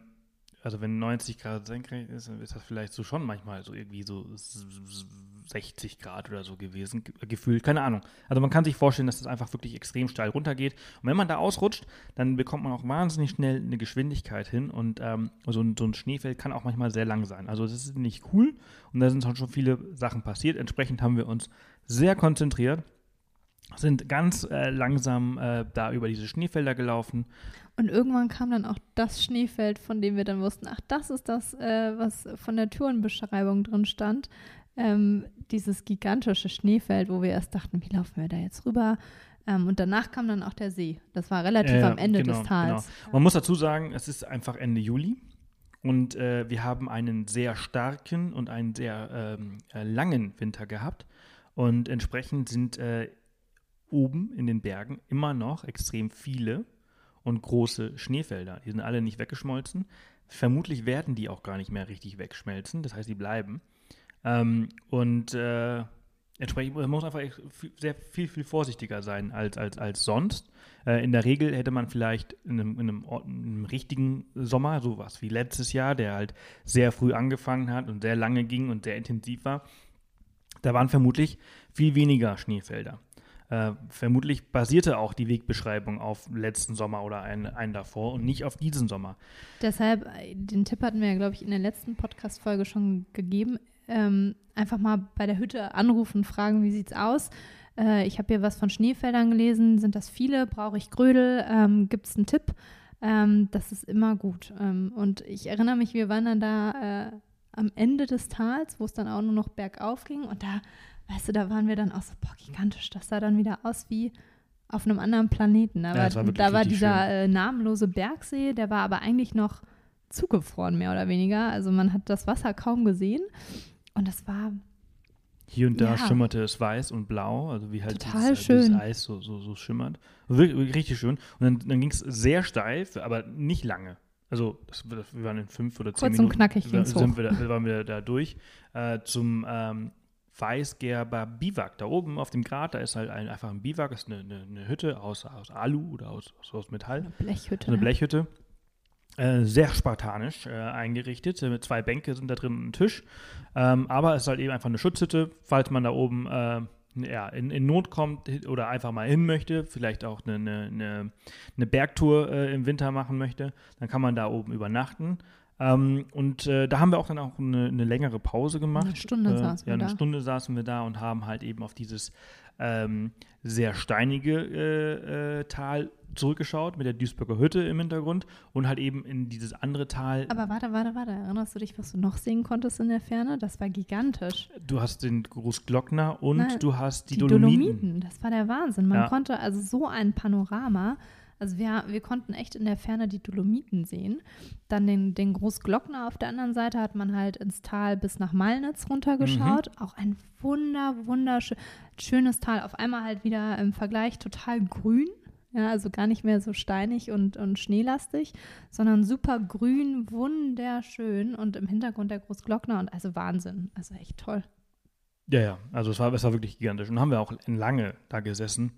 S1: also wenn 90 Grad senkrecht ist, dann ist das vielleicht so schon manchmal so irgendwie so s- s- 60 Grad oder so gewesen, ge- gefühlt, keine Ahnung. Also man kann sich vorstellen, dass das einfach wirklich extrem steil runtergeht. Und wenn man da ausrutscht, dann bekommt man auch wahnsinnig schnell eine Geschwindigkeit hin und ähm, so, ein, so ein Schneefeld kann auch manchmal sehr lang sein. Also das ist nicht cool und da sind schon viele Sachen passiert. Entsprechend haben wir uns sehr konzentriert, sind ganz äh, langsam äh, da über diese Schneefelder gelaufen.
S2: Und irgendwann kam dann auch das Schneefeld, von dem wir dann wussten, ach, das ist das, äh, was von der Tourenbeschreibung drin stand. Ähm, dieses gigantische Schneefeld, wo wir erst dachten, wie laufen wir da jetzt rüber? Ähm, und danach kam dann auch der See. Das war relativ am Ende
S1: genau,
S2: des Tals.
S1: Man muss dazu sagen, es ist einfach Ende Juli und äh, wir haben einen sehr starken und einen sehr ähm, äh, langen Winter gehabt. Und entsprechend sind äh, oben in den Bergen immer noch extrem viele und große Schneefelder. Die sind alle nicht weggeschmolzen. Vermutlich werden die auch gar nicht mehr richtig wegschmelzen. Das heißt, die bleiben. Ähm, und äh, entsprechend man muss einfach sehr viel, viel vorsichtiger sein als, als, als sonst. Äh, in der Regel hätte man vielleicht in einem, in, einem, Ort- in einem richtigen Sommer, sowas wie letztes Jahr, der halt sehr früh angefangen hat und sehr lange ging und sehr intensiv war, da waren vermutlich viel weniger Schneefelder. Äh, vermutlich basierte auch die Wegbeschreibung auf letzten Sommer oder einen, einen davor und nicht auf diesen Sommer.
S2: Deshalb, äh, den Tipp hatten wir ja, glaube ich, in der letzten Podcast-Folge schon gegeben. Ähm, einfach mal bei der Hütte anrufen, fragen, wie sieht's aus? Äh, ich habe hier was von Schneefeldern gelesen. Sind das viele? Brauche ich Grödel? Ähm, Gibt es einen Tipp? Ähm, das ist immer gut. Ähm, und ich erinnere mich, wir waren dann da äh, am Ende des Tals, wo es dann auch nur noch bergauf ging. Und da weißt du, da waren wir dann auch so, boah, gigantisch. Das sah dann wieder aus wie auf einem anderen Planeten. Da
S1: Ja,
S2: war, da war dieser äh, namenlose Bergsee, der war aber eigentlich noch zugefroren, mehr oder weniger. Also man hat das Wasser kaum gesehen. Und das war
S1: Hier und da
S2: Ja.
S1: schimmerte es weiß und blau, also wie halt dieses, äh, dieses. Eis so, so, so schimmert. Wirklich, richtig schön. Und dann, dann ging es sehr steif, aber nicht lange. Also das, wir waren in fünf oder zehn
S2: Kurz und
S1: Minuten.
S2: knackig
S1: da-
S2: ging's
S1: sind
S2: hoch.
S1: wir da, waren wir da durch äh, zum ähm, Weißgerber Biwak. Da oben auf dem Grat, da ist halt ein, einfach ein Biwak, das ist eine, eine, eine Hütte aus, aus Alu oder aus, aus, Metall.
S2: eine Blechhütte.
S1: Eine
S2: ne?
S1: Blechhütte. Äh, sehr spartanisch äh, eingerichtet. Äh, mit zwei Bänke sind da drin und ein Tisch. Ähm, aber es ist halt eben einfach eine Schutzhütte, falls man da oben äh, ja, in, in Not kommt oder einfach mal hin möchte, vielleicht auch eine, eine, eine, eine Bergtour äh, im Winter machen möchte, dann kann man da oben übernachten. Ähm, und äh, da haben wir auch dann auch eine, eine längere Pause gemacht.
S2: Eine Stunde
S1: äh,
S2: saßen wir
S1: Ja, eine
S2: da.
S1: Stunde saßen wir da und haben halt eben auf dieses ähm, sehr steinige äh, äh, Tal zurückgeschaut mit der Duisburger Hütte im Hintergrund und halt eben in dieses andere Tal.
S2: Aber warte, warte, warte. Erinnerst du dich, was du noch sehen konntest in der Ferne? Das war gigantisch.
S1: du hast den Großglockner und
S2: Nein,
S1: du hast die,
S2: Die
S1: Dolomiten.
S2: Dolomiten. Das war der Wahnsinn. Man
S1: Ja.
S2: konnte also so ein Panorama. Also wir, wir konnten echt in der Ferne die Dolomiten sehen. Dann den, den Großglockner auf der anderen Seite hat man halt ins Tal bis nach Malnitz runtergeschaut.
S1: Mhm.
S2: Auch ein wunder, wunderschönes Tal. Auf einmal halt wieder im Vergleich total grün. Ja, also gar nicht mehr so steinig und, und schneelastig, sondern super grün, wunderschön und im Hintergrund der Großglockner und also Wahnsinn. Also echt toll.
S1: Ja, ja, also es war, es war wirklich gigantisch. Und haben wir auch lange da gesessen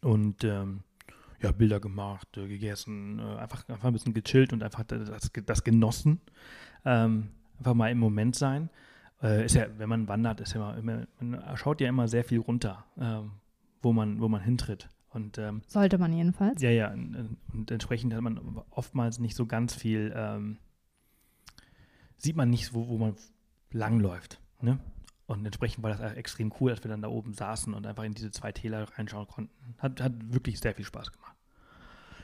S1: und ähm, ja, Bilder gemacht, äh, gegessen, äh, einfach, einfach ein bisschen gechillt und einfach das, das genossen. Ähm, einfach mal im Moment sein. Äh, ist ja, wenn man wandert, ist ja immer, man schaut ja immer sehr viel runter, ähm, wo man, wo man hintritt. Und ähm,
S2: Sollte man jedenfalls.
S1: ja, ja, und, und entsprechend hat man oftmals nicht so ganz viel, ähm, sieht man nicht, wo, wo man langläuft. Ne? Und entsprechend war das extrem cool, als wir dann da oben saßen und einfach in diese zwei Täler reinschauen konnten. Hat, hat wirklich sehr viel Spaß gemacht.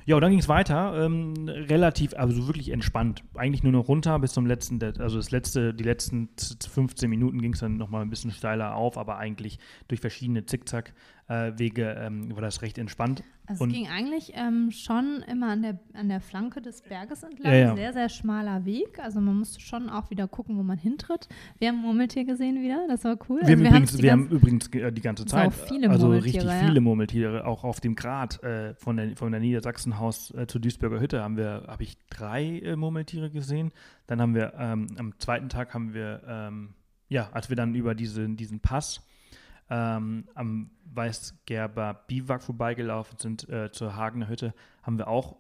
S1: Ja, und dann ging es weiter, ähm, relativ, also wirklich entspannt. Eigentlich nur noch runter bis zum letzten, also das letzte, die letzten z- 15 Minuten ging es dann nochmal ein bisschen steiler auf, aber eigentlich durch verschiedene Zickzack-Wege ähm, war das recht entspannt.
S2: Also es ging eigentlich ähm, schon immer an der, an der Flanke des Berges entlang.
S1: Ja, ja.
S2: Sehr, sehr schmaler Weg. Also man musste schon auch wieder gucken, wo man hintritt. Wir haben Murmeltier gesehen wieder, das war cool.
S1: Wir, haben,
S2: also wir
S1: übrigens, wir
S2: ganze-
S1: haben übrigens äh, die ganze Zeit,
S2: viele
S1: also richtig
S2: ja.
S1: viele Murmeltiere, auch auf dem Grat äh, von, der, von der Niedersachsenhaus äh, zur Duisburger Hütte haben wir, habe ich drei äh, Murmeltiere gesehen. Dann haben wir, ähm, am zweiten Tag haben wir, ähm, ja, als wir dann über diese, diesen Pass ähm, am Weißgerber Biwak vorbeigelaufen sind äh, zur Hagener Hütte, haben wir auch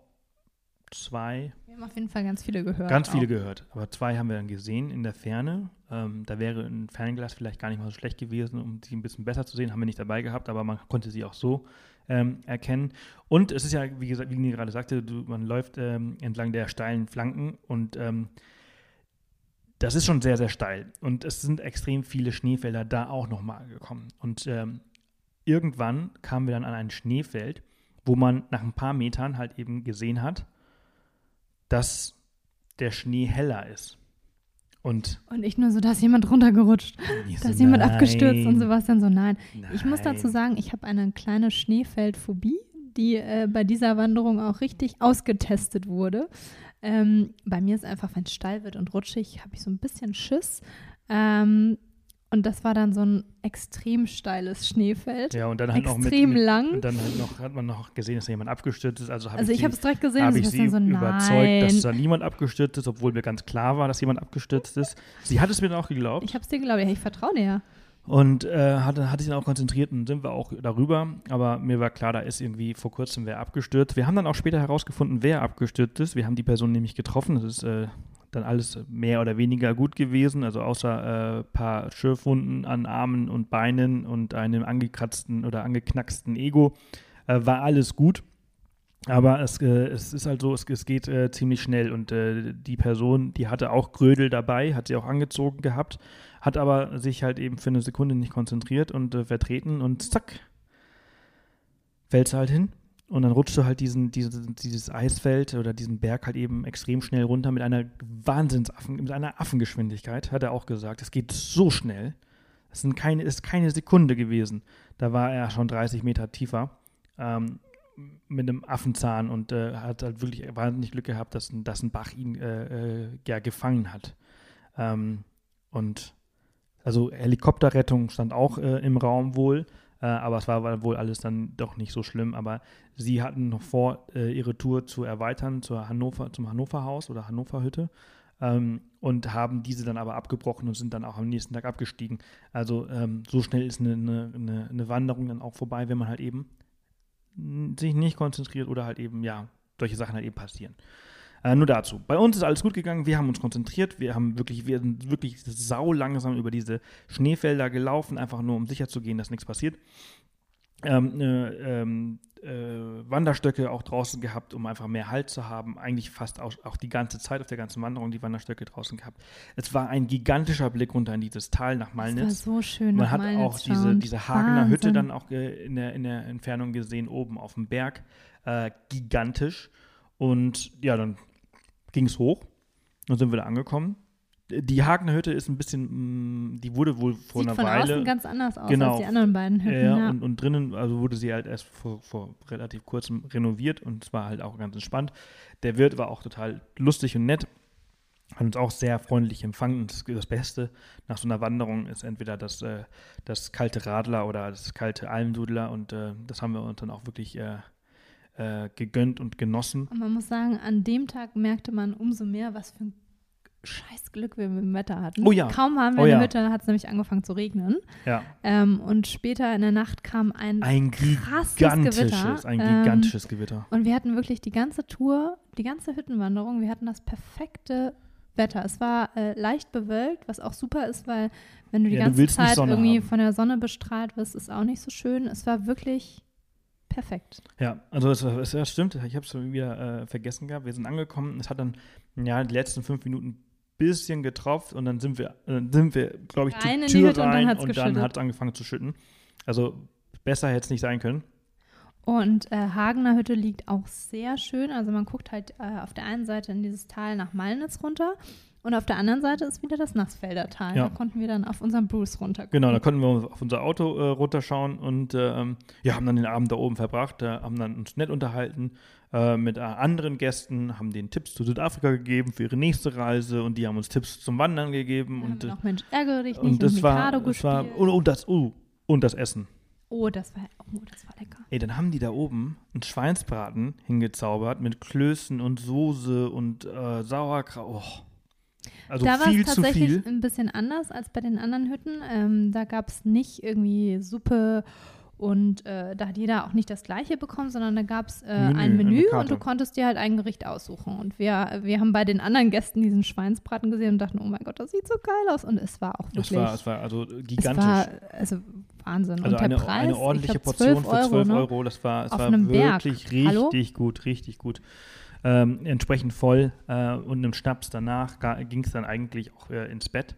S1: zwei
S2: wir haben auf jeden Fall ganz viele gehört.
S1: Ganz viele
S2: auch.
S1: gehört, aber zwei haben wir dann gesehen in der Ferne. Ähm, da wäre ein Fernglas vielleicht gar nicht mal so schlecht gewesen, um sie ein bisschen besser zu sehen. Haben wir nicht dabei gehabt, aber man konnte sie auch so ähm, erkennen. Und es ist ja, wie gesagt, wie Nini gerade sagte, du, man läuft ähm, entlang der steilen Flanken und ähm, das ist schon sehr, sehr steil. Und es sind extrem viele Schneefelder da auch nochmal gekommen. Und ähm, irgendwann kamen wir dann an ein Schneefeld, wo man nach ein paar Metern halt eben gesehen hat, dass der Schnee heller ist. Und
S2: Und nicht nur so, dass jemand runtergerutscht,
S1: ich
S2: dass
S1: so,
S2: jemand abgestürzt und
S1: nein,
S2: Sebastian so, nein. Ich muss dazu
S1: nein.
S2: sagen, ich habe eine kleine Schneefeldphobie, die äh, bei dieser Wanderung auch richtig ausgetestet wurde. Ähm, bei mir ist einfach, wenn es steil wird und rutschig, habe ich so ein bisschen Schiss. Ähm, und das war dann so ein extrem steiles Schneefeld.
S1: Ja, und dann halt noch mit,
S2: extrem
S1: mit
S2: lang.
S1: Und dann halt noch, hat man noch gesehen, dass da jemand abgestürzt ist. Also habe
S2: Also ich
S1: sie-
S2: habe es direkt gesehen,
S1: habe ich sie
S2: so,
S1: überzeugt, dass da niemand abgestürzt ist, obwohl mir ganz klar war, dass jemand abgestürzt ist. Sie hat es mir dann auch geglaubt.
S2: Ich habe es dir geglaubt, ja, ich vertraue dir ja.
S1: Und äh, hatte, hatte sich dann auch konzentriert und sind wir auch darüber. Aber mir war klar, da ist irgendwie vor kurzem wer abgestürzt. Wir haben dann auch später herausgefunden, wer abgestürzt ist. Wir haben die Person nämlich getroffen. Das ist äh, dann alles mehr oder weniger gut gewesen, also außer ein äh, paar Schürfwunden an Armen und Beinen und einem angekratzten oder angeknacksten Ego, äh, war alles gut. Aber es, äh, es ist halt so, es, es geht äh, ziemlich schnell und die Person, die hatte auch Grödel dabei, hat sie auch angezogen gehabt, hat aber sich halt eben für eine Sekunde nicht konzentriert und äh, vertreten und zack, fällt halt hin. Und dann rutscht du halt diesen, diesen, dieses Eisfeld oder diesen Berg halt eben extrem schnell runter mit einer Wahnsinnsaffen, mit einer Affengeschwindigkeit, hat er auch gesagt. Es geht so schnell. Es sind keine, ist keine Sekunde gewesen. Da war er schon 30 Meter tiefer. Ähm, mit einem Affenzahn und äh, hat halt wirklich wahnsinnig Glück gehabt, dass, dass ein Bach ihn äh, äh, ja gefangen hat. Ähm, und also Helikopterrettung stand auch äh, im Raum wohl, äh, aber es war wohl alles dann doch nicht so schlimm. Aber sie hatten noch vor, äh, ihre Tour zu erweitern zur Hannover, zum Hannover Haus oder Hannover Hütte. Ähm, und haben diese dann aber abgebrochen und sind dann auch am nächsten Tag abgestiegen. Also ähm, so schnell ist eine, eine, eine Wanderung dann auch vorbei, wenn man halt eben sich nicht konzentriert oder halt eben, ja, solche Sachen halt eben passieren. Äh, nur dazu. Bei uns ist alles gut gegangen. Wir haben uns konzentriert. Wir haben wirklich, wir sind wirklich sau langsam über diese Schneefelder gelaufen, einfach nur um sicher zu gehen, dass nichts passiert. Ähm, äh, ähm, äh, Wanderstöcke auch draußen gehabt, um einfach mehr Halt zu haben. Eigentlich fast auch, auch, die ganze Zeit auf der ganzen Wanderung die Wanderstöcke draußen gehabt. Es war ein gigantischer Blick runter in dieses Tal nach Malnitz.
S2: Das war so schön.
S1: Man hat Malnitz auch diese, diese Hagener Wahnsinn. Hütte dann auch in der, in der Entfernung gesehen, oben auf dem Berg. Äh, gigantisch. Und ja, dann ging es hoch. Dann sind wir da angekommen die Hagener Hütte ist ein bisschen, mm, die wurde wohl vor
S2: Sieht
S1: einer
S2: von
S1: Weile.
S2: Außen ganz anders aus
S1: genau,
S2: als die anderen beiden Hütten.
S1: Ja,
S2: ja.
S1: Und, und, drinnen, also wurde sie halt erst vor, vor relativ kurzem renoviert und es war halt auch ganz entspannt. Der Wirt war auch total lustig und nett, hat uns auch sehr freundlich empfangen. Und das, das Beste nach so einer Wanderung ist entweder das, äh, das kalte Radler oder das kalte Almdudler und äh, das haben wir uns dann auch wirklich äh, äh, gegönnt und genossen.
S2: Und man muss sagen, an dem Tag merkte man umso mehr, was für ein scheiß Glück wir mit dem Wetter hatten.
S1: Oh ja.
S2: Kaum haben wir
S1: oh
S2: eine
S1: ja.
S2: Hütte, hat es nämlich angefangen zu regnen.
S1: Ja.
S2: Ähm, und später in der Nacht kam ein,
S1: ein
S2: krasses
S1: gigantisches,
S2: Gewitter.
S1: Ein
S2: Ähm,
S1: gigantisches Gewitter.
S2: Und wir hatten wirklich die ganze Tour, die ganze Hüttenwanderung, wir hatten das perfekte Wetter. Es war äh, leicht bewölkt, was auch super ist, weil wenn du die
S1: Ja, du
S2: ganze
S1: nicht
S2: Zeit irgendwie
S1: haben.
S2: von der Sonne bestrahlt wirst, ist auch nicht so schön. Es war wirklich perfekt.
S1: Ja, also es, es, das stimmt, ich habe es wieder äh, vergessen gehabt. Wir sind angekommen, es hat dann ja die letzten fünf Minuten bisschen getropft und dann sind wir, äh, sind wir, glaube ich, zur
S2: in die
S1: Tür rein und dann hat es angefangen zu schütten. Also besser hätte es nicht sein können.
S2: Und äh, Hagener Hütte liegt auch sehr schön. Also man guckt halt äh, auf der einen Seite in dieses Tal nach Malnitz runter und auf der anderen Seite ist wieder das Nassfelder Tal.
S1: Ja.
S2: Da konnten wir dann auf unserem Bruce runter.
S1: Genau, da konnten wir auf unser Auto äh, runterschauen und ähm, ja, haben dann den Abend da oben verbracht, äh, haben dann uns nett unterhalten äh, mit äh, anderen Gästen, haben denen Tipps zu Südafrika gegeben für ihre nächste Reise und die haben uns Tipps zum Wandern gegeben
S2: Dann haben
S1: und,
S2: wir
S1: äh,
S2: noch Mensch, ärgere dich nicht
S1: und das war, das war und, und das oh, und das Essen.
S2: oh, das war, oh, das war lecker.
S1: Ey, dann haben die da oben einen Schweinsbraten hingezaubert mit Klößen und Soße und äh, Sauerkraut. Oh. Also
S2: da war es tatsächlich ein bisschen anders als bei den anderen Hütten. Ähm, da gab es nicht irgendwie Suppe und äh, da hat jeder auch nicht das gleiche bekommen, sondern da gab es äh, ein Menü und du konntest dir halt ein Gericht aussuchen. Und wir, wir haben bei den anderen Gästen diesen Schweinsbraten gesehen und dachten, oh mein Gott, das sieht so geil aus. Und es war auch
S1: Es
S2: wirklich,
S1: war, es war also
S2: es
S1: gigantisch.
S2: war also Wahnsinn.
S1: also
S2: und der
S1: eine,
S2: Preis,
S1: eine
S2: ich
S1: ordentliche
S2: glaub,
S1: Portion
S2: 12
S1: für 12
S2: ne?
S1: Euro. Das war, es
S2: Auf
S1: war
S2: einem Berg.
S1: wirklich
S2: Hallo?
S1: richtig gut, richtig gut. Ähm, entsprechend voll äh, und einem Schnaps danach ging es dann eigentlich auch äh, ins Bett.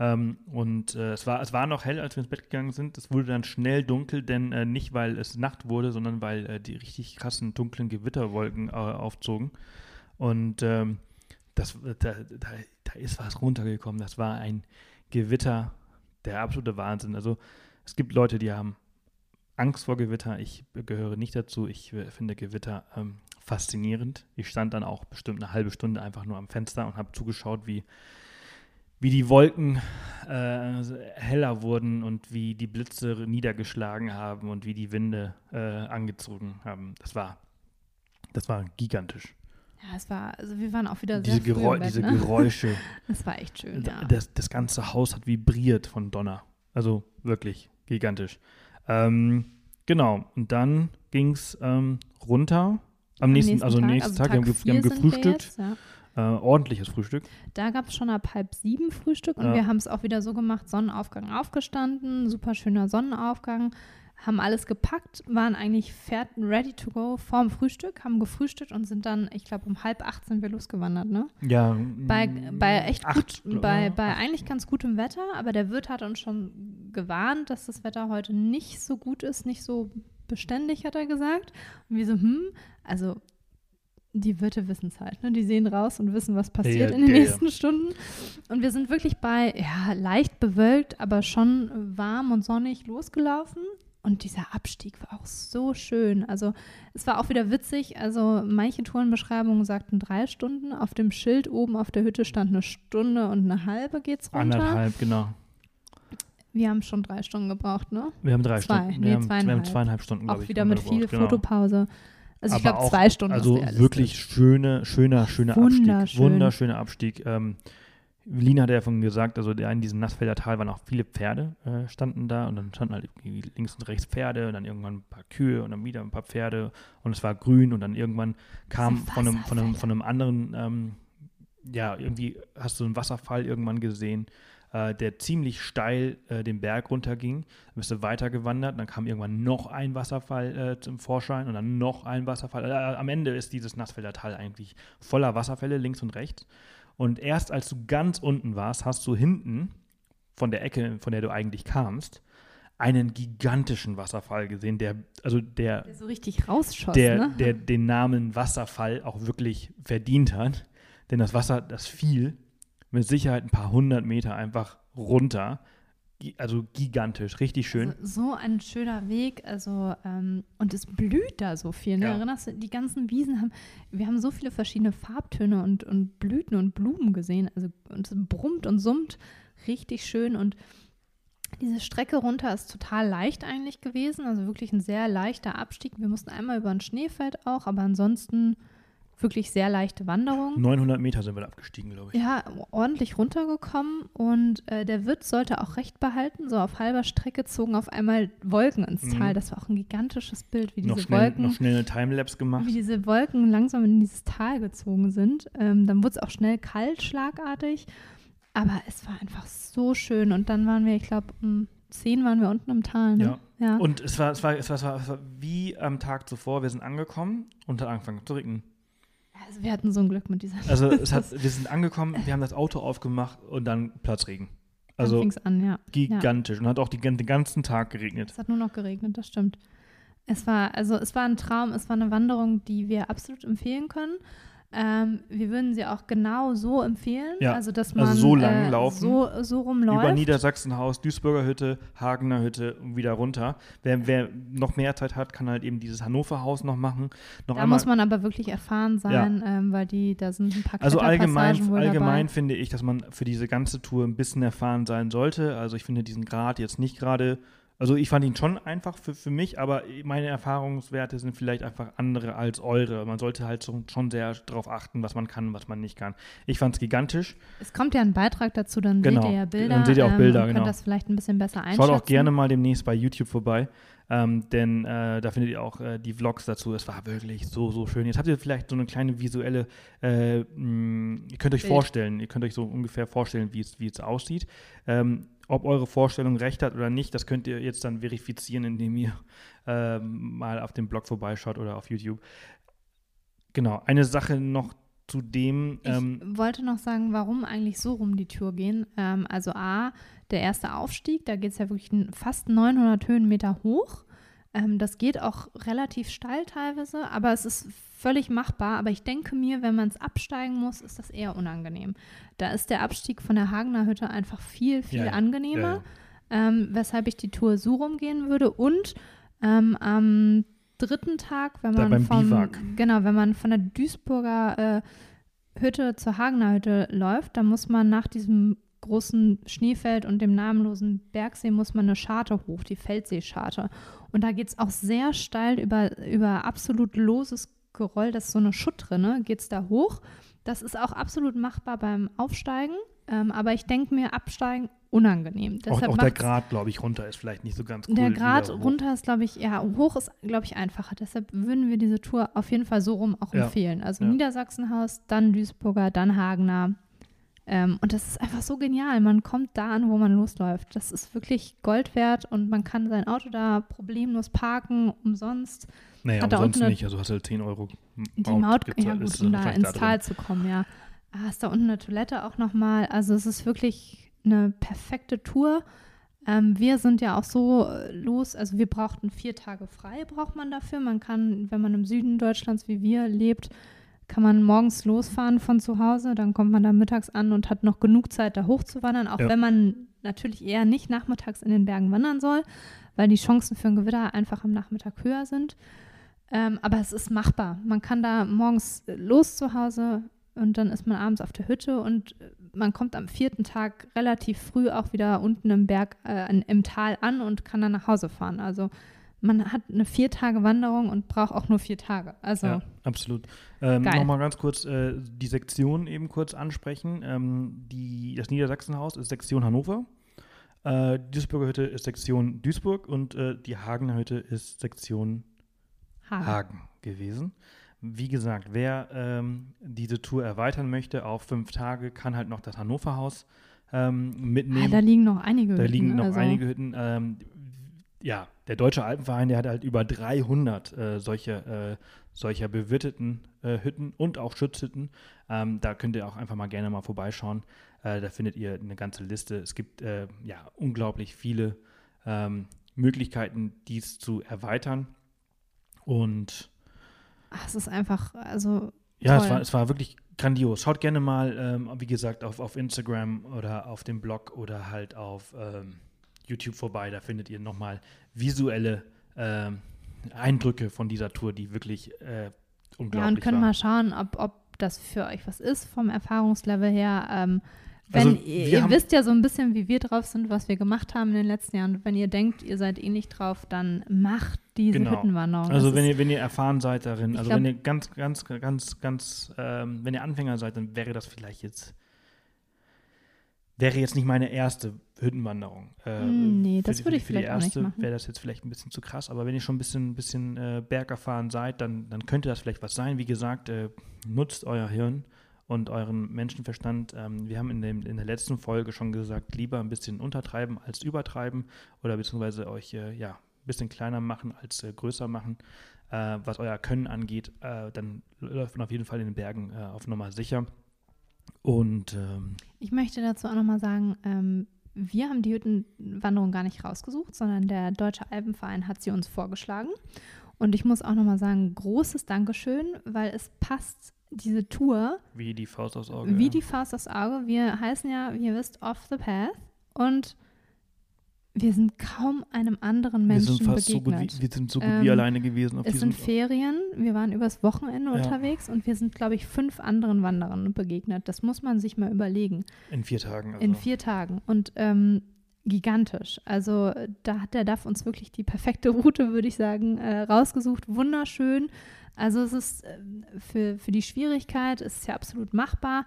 S1: Ähm, und äh, es, war, es war noch hell, als wir ins Bett gegangen sind. Es wurde dann schnell dunkel, denn äh, nicht, weil es Nacht wurde, sondern weil äh, die richtig krassen dunklen Gewitterwolken äh, aufzogen. Und ähm, das, da, da, da ist was runtergekommen. Das war ein Gewitter, der absolute Wahnsinn. Also es gibt Leute, die haben Angst vor Gewitter. Ich gehöre nicht dazu. Ich äh, finde Gewitter ähm, faszinierend. Ich stand dann auch bestimmt eine halbe Stunde einfach nur am Fenster und habe zugeschaut, wie, wie die Wolken äh, heller wurden und wie die Blitze niedergeschlagen haben und wie die Winde äh, angezogen haben. Das war, das war gigantisch.
S2: Ja, es war, also wir waren auch wieder
S1: Diese,
S2: sehr
S1: Geräu
S2: Bett,
S1: diese
S2: ne?
S1: Geräusche.
S2: Das war echt schön, ja.
S1: Das, das ganze Haus hat vibriert von Donner. Also wirklich gigantisch. Ähm, genau. Und dann ging es ähm, runter. Am, nächsten, also
S2: Tag,
S1: nächsten Tag,
S2: Tag
S1: wir haben, wir haben gefrühstückt.
S2: jetzt, ja.
S1: Äh, ordentliches Frühstück.
S2: Da gab es schon ab halb sieben Frühstück und
S1: Ja.
S2: wir haben es auch wieder so gemacht, Sonnenaufgang aufgestanden, super schöner Sonnenaufgang, haben alles gepackt, waren eigentlich fertig, ready to go vorm Frühstück, haben gefrühstückt und sind dann, ich glaube, um halb acht sind wir losgewandert, ne?
S1: Ja.
S2: Bei,
S1: mm,
S2: bei echt
S1: acht,
S2: gut, bei, bei
S1: acht.
S2: eigentlich ganz gutem Wetter, aber der Wirt hat uns schon gewarnt, dass das Wetter heute nicht so gut ist, nicht so beständig, hat er gesagt. Und wir so, hm, also die Wirte wissen es halt, ne? Die sehen raus und wissen, was passiert
S1: Ja,
S2: in den
S1: ja, ja.
S2: nächsten Stunden. Und wir sind wirklich bei, ja, leicht bewölkt, aber schon warm und sonnig losgelaufen. Und dieser Abstieg war auch so schön. Also es war auch wieder witzig. Also manche Tourenbeschreibungen sagten drei Stunden. Auf dem Schild oben auf der Hütte stand eine Stunde und eine halbe geht's runter.
S1: Anderthalb, genau.
S2: Wir haben schon drei Stunden gebraucht, ne?
S1: Wir haben drei
S2: Zwei,
S1: Stunden.
S2: nee,
S1: wir, haben, wir
S2: zweieinhalb.
S1: haben zweieinhalb Stunden, glaube
S2: Auch
S1: ich.
S2: wieder
S1: haben wir
S2: mit viel
S1: gebraucht, genau.
S2: Fotopause. Also ich glaube
S1: auch-
S2: zwei Stunden.
S1: Also wirklich schöne, schöner, schöner Abstieg.
S2: Wunderschön.
S1: Wunderschöner Abstieg. Ähm, Lina hat ja von gesagt, also der- in diesem Nassfelder Tal waren auch viele Pferde, äh, standen da und dann standen halt links und rechts Pferde und dann irgendwann ein paar Kühe und dann wieder ein paar Pferde und es war grün und dann irgendwann kam von einem, von einem, von einem anderen, ähm, ja, irgendwie hast du einen Wasserfall irgendwann gesehen, äh, der ziemlich steil äh, den Berg runterging. Dann bist du weiter gewandert, dann kam irgendwann noch ein Wasserfall äh, zum Vorschein und dann noch ein Wasserfall. Äh, am Ende ist dieses Nassfelder Tal eigentlich voller Wasserfälle links und rechts. Und erst als du ganz unten warst, hast du hinten von der Ecke, von der du eigentlich kamst, einen gigantischen Wasserfall gesehen, der, also der,
S2: Der so richtig rausschoss,
S1: der,
S2: ne?
S1: der den Namen Wasserfall auch wirklich verdient hat. Denn das Wasser, das fiel mit Sicherheit ein paar hundert Meter einfach runter. Also gigantisch, richtig schön.
S2: Also so ein schöner Weg, also ähm, und es blüht da so viel. Ne?
S1: Ja.
S2: Erinnerst du, die ganzen Wiesen haben, wir haben so viele verschiedene Farbtöne und, und Blüten und Blumen gesehen. Also und es brummt und summt richtig schön und diese Strecke runter ist total leicht eigentlich gewesen, also wirklich ein sehr leichter Abstieg. Wir mussten einmal über ein Schneefeld auch, aber ansonsten wirklich sehr leichte Wanderung.
S1: 900 Meter sind wir da abgestiegen, glaube ich.
S2: Ja, ordentlich runtergekommen und äh, der Wirt sollte auch recht behalten. So auf halber Strecke zogen auf einmal Wolken ins
S1: Mhm.
S2: Tal. Das war auch ein gigantisches Bild, wie diese
S1: noch, schnell,
S2: Wolken,
S1: noch schnell eine Timelapse gemacht.
S2: wie diese Wolken langsam in dieses Tal gezogen sind. Ähm, dann wurde es auch schnell kalt, schlagartig. Aber es war einfach so schön. Und dann waren wir, ich glaube, um 10 waren wir unten im Tal. Ne?
S1: Ja.
S2: ja.
S1: Und es war, es, war, es, war, es, war, es war wie am Tag zuvor, wir sind angekommen und hat angefangen zu regnen.
S2: Also wir hatten so ein Glück mit dieser
S1: Also es hat, wir sind angekommen, wir haben das Auto aufgemacht und dann Platzregen. Also
S2: Dann an, ja. ja.
S1: gigantisch. Und hat auch die, den ganzen Tag geregnet.
S2: Es hat nur noch geregnet, das stimmt. Es war, also es war ein Traum, es war eine Wanderung, die wir absolut empfehlen können. Ähm, wir würden sie auch genau so empfehlen,
S1: Ja,
S2: also dass
S1: also
S2: man
S1: so lang
S2: äh,
S1: laufen.
S2: so, so rumläuft.
S1: Über Niedersachsenhaus, Duisburger Hütte, Hagener Hütte und wieder runter. Wer, wer noch mehr Zeit hat, kann halt eben dieses Hannover Haus noch machen. Noch
S2: da
S1: einmal,
S2: muss man aber wirklich erfahren sein, ähm, weil die, da sind ein paar
S1: also allgemein, allgemein
S2: dabei.
S1: finde ich, dass man für diese ganze Tour ein bisschen erfahren sein sollte. Also ich finde diesen Grad jetzt nicht gerade, also ich fand ihn schon einfach für, für mich, aber meine Erfahrungswerte sind vielleicht einfach andere als eure. Man sollte halt so, schon sehr darauf achten, was man kann und was man nicht kann. Ich fand es gigantisch.
S2: Es kommt ja ein Beitrag dazu, dann
S1: Genau.
S2: seht ihr ja Bilder.
S1: Dann seht ihr auch Bilder,
S2: und
S1: genau.
S2: könnt das vielleicht ein bisschen besser einschätzen.
S1: Schaut auch gerne mal demnächst bei YouTube vorbei, ähm, denn äh, da findet ihr auch äh, die Vlogs dazu. Es war wirklich so, so schön. Jetzt habt ihr vielleicht so eine kleine visuelle, äh, mh, ihr könnt euch
S2: Bild.
S1: vorstellen, ihr könnt euch so ungefähr vorstellen, wie es, wie es aussieht. Ähm, ob eure Vorstellung recht hat oder nicht, das könnt ihr jetzt dann verifizieren, indem ihr ähm, mal auf dem Blog vorbeischaut oder auf YouTube. Genau, eine Sache noch zu dem,
S2: Ich
S1: ähm,
S2: wollte noch sagen, warum eigentlich so rum die Tour gehen. Ähm, also A, der erste Aufstieg, da geht es ja wirklich fast 900 Höhenmeter hoch. Ähm, das geht auch relativ steil teilweise, aber es ist völlig machbar. Aber ich denke mir, wenn man es absteigen muss, ist das eher unangenehm. Da ist der Abstieg von der Hagener Hütte einfach viel, viel
S1: Ja,
S2: angenehmer,
S1: ja, ja.
S2: Ähm, weshalb ich die Tour so rumgehen würde. Und ähm, am dritten Tag, wenn man vom, genau, wenn man von der Duisburger äh, Hütte zur Hagener Hütte läuft, dann muss man nach diesem großen Schneefeld und dem namenlosen Bergsee muss man eine Scharte hoch, die Feldseescharte. Und da geht es auch sehr steil über, über absolut loses Geröll, das ist so eine Schuttrinne, geht es da hoch. Das ist auch absolut machbar beim Aufsteigen. Ähm, aber ich denke mir, absteigen unangenehm.
S1: Auch,
S2: Deshalb
S1: auch der
S2: macht's-
S1: Grad, glaube ich, runter ist vielleicht nicht so ganz cool.
S2: der Grad runter ist, glaube ich, ja, hoch ist, glaube ich, einfacher. Deshalb würden wir diese Tour auf jeden Fall so rum auch
S1: Ja.
S2: empfehlen. Also
S1: Ja.
S2: Niedersachsenhaus, dann Duisburger, dann Hagener. Ähm, und das ist einfach so genial. Man kommt da an, wo man losläuft. Das ist wirklich Gold wert und man kann sein Auto da problemlos parken, umsonst.
S1: Naja,
S2: hat da
S1: umsonst nicht. Also hast du halt 10 Euro.
S2: Die Maut, ja
S1: gezahlt,
S2: gut, um da ins. Tal zu kommen, ja. Ah, ist da unten eine Toilette auch nochmal. Also es ist wirklich eine perfekte Tour. Ähm, wir sind ja auch so äh, los, also wir brauchten vier Tage frei, braucht man dafür. Man kann, wenn man im Süden Deutschlands wie wir lebt, kann man morgens losfahren von zu Hause, dann kommt man da mittags an und hat noch genug Zeit, da hochzuwandern, auch
S1: Ja.
S2: wenn man natürlich eher nicht nachmittags in den Bergen wandern soll, weil die Chancen für ein Gewitter einfach am Nachmittag höher sind. Ähm, aber es ist machbar. Man kann da morgens äh, los zu Hause und dann ist man abends auf der Hütte und äh, man kommt am vierten Tag relativ früh auch wieder unten im Berg, äh, im Tal an und kann dann nach Hause fahren. Also man hat eine vier Tage Wanderung und braucht auch nur vier Tage. Also
S1: Ja, absolut. Ähm. Nochmal ganz kurz äh, die Sektion eben kurz ansprechen. Ähm, die, das Niedersachsenhaus ist Sektion Hannover. Äh, die Duisburger Hütte ist Sektion Duisburg und äh, die Hagener Hütte ist Sektion
S2: Hagen.
S1: Hagen gewesen. Wie gesagt, wer ähm, diese Tour erweitern möchte auf fünf Tage, kann halt noch das Hannover Haus ähm,
S2: Ah,
S1: mitnehmen.
S2: da liegen noch einige
S1: Da
S2: Hütten,
S1: liegen noch
S2: also,
S1: einige Hütten. Ähm, ja, der Deutsche Alpenverein, der hat halt über 300 äh, solcher, äh, solcher bewirteten äh, Hütten und auch Schutzhütten. Ähm, da könnt ihr auch einfach mal gerne mal vorbeischauen. Äh, da findet ihr eine ganze Liste. Es gibt äh, ja unglaublich viele ähm, Möglichkeiten, dies zu erweitern. Und
S2: Ach, es ist einfach, also
S1: ja, es
S2: Toll.
S1: war, es war wirklich grandios. Schaut gerne mal, ähm, wie gesagt, auf, auf Instagram oder auf dem Blog oder halt auf ähm, YouTube vorbei. Da findet ihr nochmal visuelle ähm, Eindrücke von dieser Tour, die wirklich äh,
S2: Ja,
S1: unglaublich
S2: und können mal schauen, ob, ob das für euch was ist vom Erfahrungslevel her. Ähm, wenn
S1: Also,
S2: ihr, wisst ja so ein bisschen, wie wir drauf sind, was wir gemacht haben in den letzten Jahren. Und wenn ihr denkt, ihr seid ähnlich drauf, dann macht diese
S1: Genau.
S2: Hüttenwanderung.
S1: Also
S2: Das
S1: wenn ihr, wenn ihr erfahren seid darin, also
S2: glaub-
S1: wenn ihr ganz, ganz, ganz, ganz, ähm, wenn ihr Anfänger seid, dann wäre das vielleicht jetzt, wäre jetzt nicht meine erste Hüttenwanderung. Äh,
S2: Mm, nee, das
S1: die-
S2: würde ich vielleicht auch nicht
S1: erste
S2: machen.
S1: Wäre das jetzt vielleicht ein bisschen zu krass, aber wenn ihr schon ein bisschen, bisschen äh, bergerfahren seid, dann, dann könnte das vielleicht was sein. Wie gesagt, äh, nutzt euer Hirn und euren Menschenverstand. Ähm, wir haben in, dem, in der letzten Folge schon gesagt, lieber ein bisschen untertreiben als übertreiben oder beziehungsweise euch äh, ja, ein bisschen kleiner machen als äh, größer machen. Äh, was euer Können angeht, äh, dann läuft man auf jeden Fall in den Bergen auf Nummer sicher. Und ähm,
S2: ich möchte dazu auch nochmal sagen, ähm, wir haben die Hüttenwanderung gar nicht rausgesucht, sondern der Deutsche Alpenverein hat sie uns vorgeschlagen. Und ich muss auch nochmal sagen, großes Dankeschön, weil es passt, diese Tour,
S1: wie die Faust aufs Auge.
S2: wie
S1: ja.
S2: die Faust aufs Auge. Wir heißen ja, wie ihr wisst, Off the Path. Und wir sind kaum einem anderen
S1: wir
S2: Menschen
S1: sind fast so gut,
S2: begegnet.
S1: wie, wir sind so gut
S2: Ähm,
S1: wie alleine gewesen auf
S2: es sind Ferien, wir waren übers Wochenende
S1: Ja.
S2: unterwegs und wir sind, glaube ich, fünf anderen Wanderern begegnet. Das muss man sich mal überlegen.
S1: in vier Tagen. Also.
S2: In vier Tagen. Und ähm, gigantisch. Also da hat der DAF uns wirklich die perfekte Route, würde ich sagen, äh, rausgesucht. Wunderschön. Also es ist ähm, für, für die Schwierigkeit, ist es ja absolut machbar.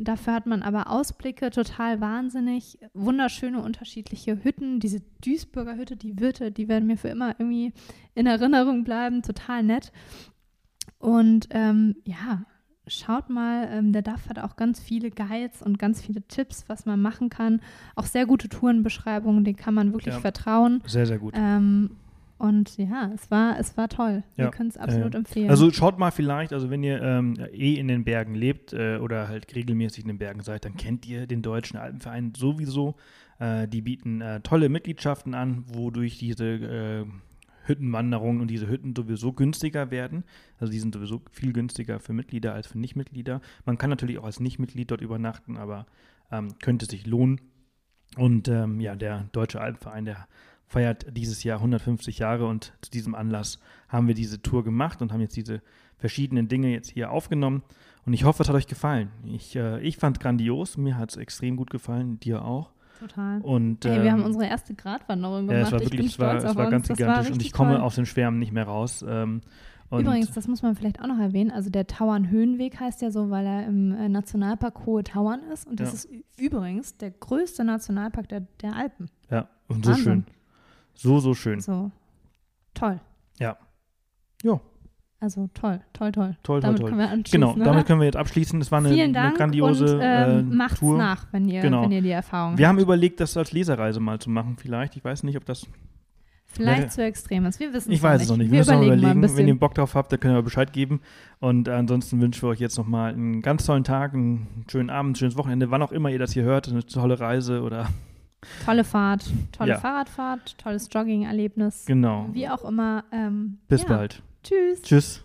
S2: Dafür hat man aber Ausblicke, total wahnsinnig. Wunderschöne unterschiedliche Hütten. Diese Duisburger Hütte, die Wirte, die werden mir für immer irgendwie in Erinnerung bleiben. Total nett. Und ähm, ja, schaut mal, ähm, der DAF hat auch ganz viele Guides und ganz viele Tipps, was man machen kann. Auch sehr gute Tourenbeschreibungen, denen kann man wirklich
S1: Ja.
S2: vertrauen.
S1: Sehr, sehr gut.
S2: Ähm, und ja, es war, es war toll. Wir
S1: Ja,
S2: können es absolut
S1: äh,
S2: empfehlen.
S1: Also schaut mal vielleicht, also wenn ihr ähm, eh in den Bergen lebt äh, oder halt regelmäßig in den Bergen seid, dann kennt ihr den Deutschen Alpenverein sowieso. Äh, die bieten äh, tolle Mitgliedschaften an, wodurch diese äh, Hüttenwanderungen und diese Hütten sowieso günstiger werden. Also die sind sowieso viel günstiger für Mitglieder als für Nichtmitglieder. Man kann natürlich auch als Nichtmitglied dort übernachten, aber ähm, könnte sich lohnen. Und ähm, ja, der Deutsche Alpenverein, der feiert dieses Jahr 150 Jahre und zu diesem Anlass haben wir diese Tour gemacht und haben jetzt diese verschiedenen Dinge jetzt hier aufgenommen. Und ich hoffe, es hat euch gefallen. Ich, äh, ich fand grandios, mir hat es extrem gut gefallen, dir auch.
S2: total.
S1: Und,
S2: Hey, wir haben
S1: ähm,
S2: unsere erste Gradwanderung
S1: ja,
S2: gemacht.
S1: es war
S2: ich
S1: wirklich,
S2: bin
S1: es war,
S2: stolz
S1: es war ganz gigantisch
S2: war
S1: und ich komme
S2: toll.
S1: aus dem Schwärmen nicht mehr raus. Ähm,
S2: Übrigens, das muss man vielleicht auch noch erwähnen. Also der Tauern-Höhenweg heißt ja so, weil er im äh, Nationalpark Hohe Tauern ist. Und das
S1: Ja.
S2: ist übrigens der größte Nationalpark der, der Alpen.
S1: ja, und so
S2: Wahnsinn.
S1: schön. So, so schön.
S2: So toll.
S1: Ja. Ja,
S2: Also toll, toll, toll.
S1: toll, toll,
S2: damit
S1: toll.
S2: können wir anschließen.
S1: Genau,
S2: oder?
S1: damit können wir jetzt abschließen. Es war eine,
S2: Vielen Dank
S1: eine grandiose
S2: und ähm,
S1: äh,
S2: macht's
S1: Tour.
S2: nach, wenn ihr,
S1: Genau.
S2: wenn ihr die Erfahrung
S1: Wir
S2: habt.
S1: haben überlegt, das als Lesereise mal zu machen, vielleicht. Ich weiß nicht, ob das.
S2: Vielleicht zu extrem ist. Wir wissen
S1: Ich weiß es noch nicht. Wir
S2: Wir
S1: müssen noch
S2: überlegen mal.
S1: Wenn ihr Bock drauf habt, dann könnt ihr Bescheid geben. Und ansonsten wünschen wir euch jetzt nochmal einen ganz tollen Tag, einen schönen Abend, ein schönes Wochenende, wann auch immer ihr das hier hört. Eine tolle Reise oder
S2: Tolle Fahrt, tolle
S1: Ja.
S2: Fahrradfahrt, tolles Jogging-Erlebnis.
S1: genau.
S2: Wie auch immer. Ähm,
S1: Bis
S2: ja.
S1: bald.
S2: Tschüss.
S1: Tschüss.